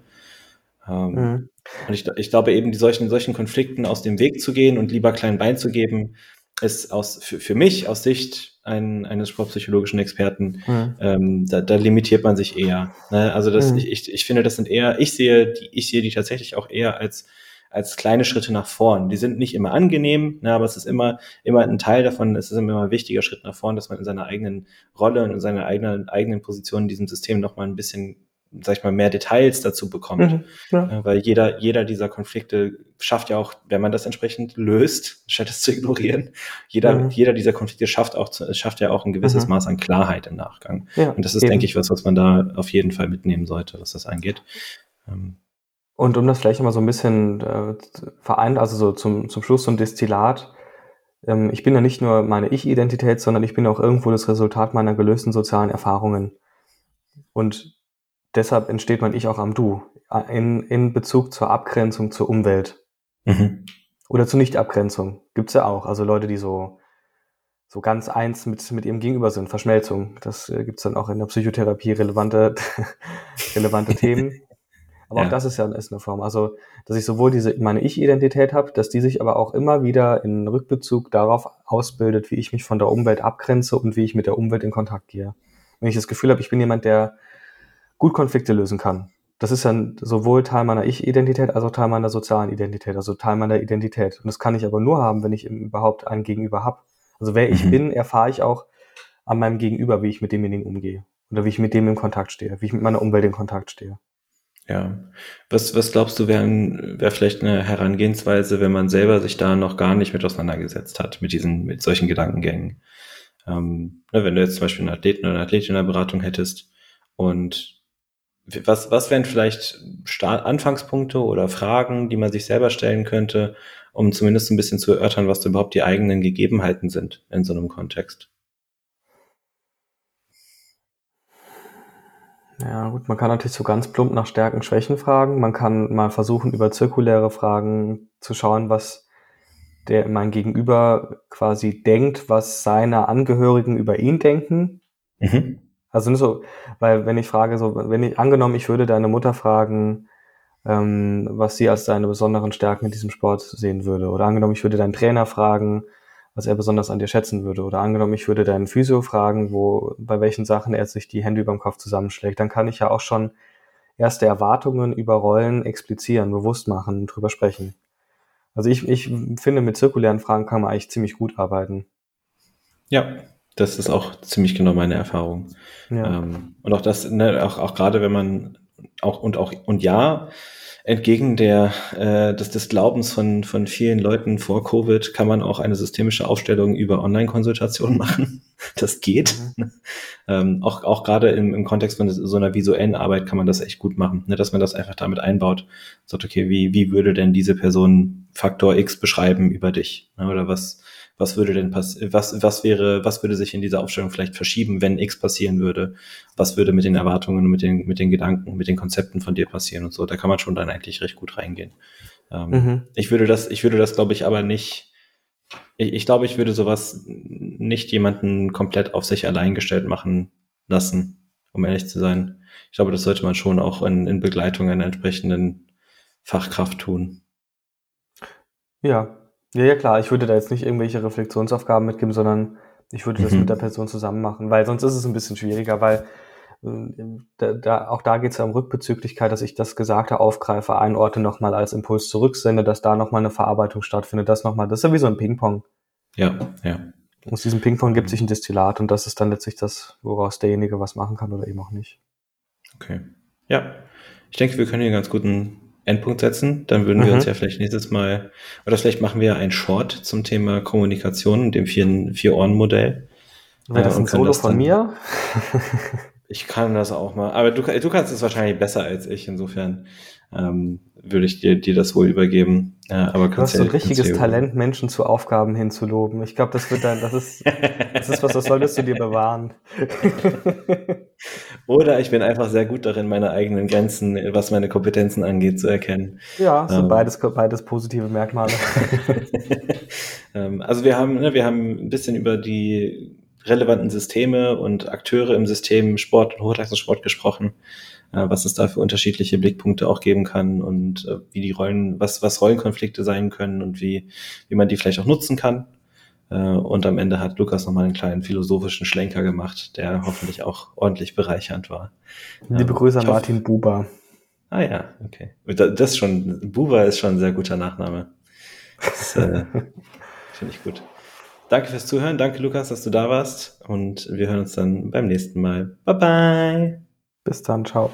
Ähm, mhm. Und ich, ich glaube eben, die solchen, solchen Konflikten aus dem Weg zu gehen und lieber klein Bein zu geben, ist aus, für, für mich aus Sicht ein, eines sportpsychologischen Experten, mhm. ähm, da, da limitiert man sich eher. Ne? Also das, mhm. ich, ich finde, das sind eher, ich sehe die, ich sehe die tatsächlich auch eher als als kleine Schritte nach vorn. Die sind nicht immer angenehm, ne, aber es ist immer, immer ein Teil davon, es ist immer ein wichtiger Schritt nach vorn, dass man in seiner eigenen Rolle und in seiner eigenen, eigenen Position in diesem System nochmal ein bisschen sag ich mal, mehr Details dazu bekommt. Mhm, ja. Weil jeder, jeder dieser Konflikte schafft ja auch, wenn man das entsprechend löst, statt es zu ignorieren, jeder, mhm. jeder dieser Konflikte schafft auch, schafft ja auch ein gewisses mhm. Maß an Klarheit im Nachgang. Ja, Und das ist, eben. denke ich, was, was man da auf jeden Fall mitnehmen sollte, was das angeht. Ähm. Und um das vielleicht mal so ein bisschen äh, vereint, also so zum, zum Schluss so ein Destillat, ähm, ich bin ja nicht nur meine Ich-Identität, sondern ich bin auch irgendwo das Resultat meiner gelösten sozialen Erfahrungen. Und deshalb entsteht mein Ich auch am Du in, in Bezug zur Abgrenzung zur Umwelt. Mhm. Oder zur Nichtabgrenzung. Gibt's ja auch. Also Leute, die so, so ganz eins mit, mit ihrem Gegenüber sind. Verschmelzung. Das äh, gibt's dann auch in der Psychotherapie relevante, *laughs* relevante Themen. *laughs* Aber ja. auch das ist ja ist eine Form. Also, dass ich sowohl diese meine Ich-Identität habe, dass die sich aber auch immer wieder in Rückbezug darauf ausbildet, wie ich mich von der Umwelt abgrenze und wie ich mit der Umwelt in Kontakt gehe. Wenn ich das Gefühl habe, ich bin jemand, der gut Konflikte lösen kann. Das ist dann sowohl Teil meiner Ich-Identität als auch Teil meiner sozialen Identität, also Teil meiner Identität. Und das kann ich aber nur haben, wenn ich überhaupt einen Gegenüber habe. Also wer ich mhm. bin, erfahre ich auch an meinem Gegenüber, wie ich mit demjenigen umgehe. Oder wie ich mit dem in Kontakt stehe, wie ich mit meiner Umwelt in Kontakt stehe. Ja. Was, was glaubst du, wäre wär vielleicht eine Herangehensweise, wenn man selber sich da noch gar nicht mit auseinandergesetzt hat, mit diesen, mit solchen Gedankengängen? Ähm, ne, wenn du jetzt zum Beispiel einen Athleten oder eine Athletin in der Beratung hättest und was, was wären vielleicht Start Anfangspunkte oder Fragen, die man sich selber stellen könnte, um zumindest ein bisschen zu erörtern, was überhaupt die eigenen Gegebenheiten sind in so einem Kontext? Ja, gut, man kann natürlich so ganz plump nach Stärken, Schwächen fragen. Man kann mal versuchen, über zirkuläre Fragen zu schauen, was der mein Gegenüber quasi denkt, was seine Angehörigen über ihn denken. Mhm. Also nicht so, weil wenn ich frage, so, wenn ich angenommen, ich würde deine Mutter fragen, ähm, was sie als seine besonderen Stärken in diesem Sport sehen würde. Oder angenommen, ich würde deinen Trainer fragen, was er besonders an dir schätzen würde. Oder angenommen, ich würde deinen Physio fragen, wo, bei welchen Sachen er sich die Hände über dem Kopf zusammenschlägt, dann kann ich ja auch schon erste Erwartungen über Rollen explizieren, bewusst machen, drüber sprechen. Also ich, ich finde, mit zirkulären Fragen kann man eigentlich ziemlich gut arbeiten. Ja, das ist auch ziemlich genau meine Erfahrung. Ja. Ähm, und auch das, ne, auch, auch gerade wenn man auch und auch und ja, entgegen der äh, des, des Glaubens von von vielen Leuten vor Covid kann man auch eine systemische Aufstellung über Online-Konsultationen *laughs* machen. Das geht. Mhm. *laughs* ähm, auch auch gerade im, im Kontext von so einer visuellen Arbeit kann man das echt gut machen, ne, dass man das einfach damit einbaut. Sagt okay, wie wie würde denn diese Person Faktor X beschreiben über dich? Ne, oder was was würde denn passieren, was, was wäre, was würde sich in dieser Aufstellung vielleicht verschieben, wenn X passieren würde? Was würde mit den Erwartungen, mit den, mit den Gedanken, mit den Konzepten von dir passieren und so? Da kann man schon dann eigentlich recht gut reingehen. Ähm, mhm. Ich würde das, ich würde das, glaube ich, aber nicht, ich, ich glaube, ich würde sowas nicht jemanden komplett auf sich allein gestellt machen lassen, um ehrlich zu sein. Ich glaube, das sollte man schon auch in, in Begleitung einer entsprechenden Fachkraft tun. Ja, ja, ja, klar. Ich würde da jetzt nicht irgendwelche Reflexionsaufgaben mitgeben, sondern ich würde das mhm. mit der Person zusammen machen, weil sonst ist es ein bisschen schwieriger, weil da, da, auch da geht es ja um Rückbezüglichkeit, dass ich das Gesagte aufgreife, ein Orte nochmal als Impuls zurücksende, dass da nochmal eine Verarbeitung stattfindet, das nochmal, das ist ja wie so ein Ping-Pong. Ja, ja. Aus diesem Ping-Pong gibt sich ein Destillat und das ist dann letztlich das, woraus derjenige was machen kann oder eben auch nicht. Okay. Ja. Ich denke, wir können hier ganz guten Endpunkt setzen. Dann würden wir mhm. uns ja vielleicht nächstes Mal, oder vielleicht machen wir ein Short zum Thema Kommunikation und dem Vier-Ohren-Modell. Wäre das äh, ein Solo von mir? ich kann das auch mal. Aber du, du kannst es wahrscheinlich besser als ich. Insofern ähm, würde ich dir, dir das wohl übergeben. Ja, aber du hast so ein richtiges Talent, Menschen zu Aufgaben hinzuloben. Ich glaube, das wird dann, das ist, das ist was, das solltest du dir bewahren. *laughs* Oder ich bin einfach sehr gut darin, meine eigenen Grenzen, was meine Kompetenzen angeht, zu erkennen. Ja, sind ähm, beides, beides positive Merkmale. *laughs* ähm, also wir haben, ne, wir haben ein bisschen über die relevanten Systeme und Akteure im System Sport und Hochleistungssport gesprochen, äh, was es da für unterschiedliche Blickpunkte auch geben kann und äh, wie die Rollen, was, was Rollenkonflikte sein können und wie, wie man die vielleicht auch nutzen kann. Äh, und am Ende hat Lukas nochmal einen kleinen philosophischen Schlenker gemacht, der hoffentlich auch ordentlich bereichernd war. Liebe Grüße an Martin Buber. Ah ja, okay. Das schon, Buber ist schon ein sehr guter Nachname. Das äh, *laughs* finde ich gut. Danke fürs Zuhören. Danke, Lukas, dass du da warst. Und wir hören uns dann beim nächsten Mal. Bye bye. Bis dann. Ciao.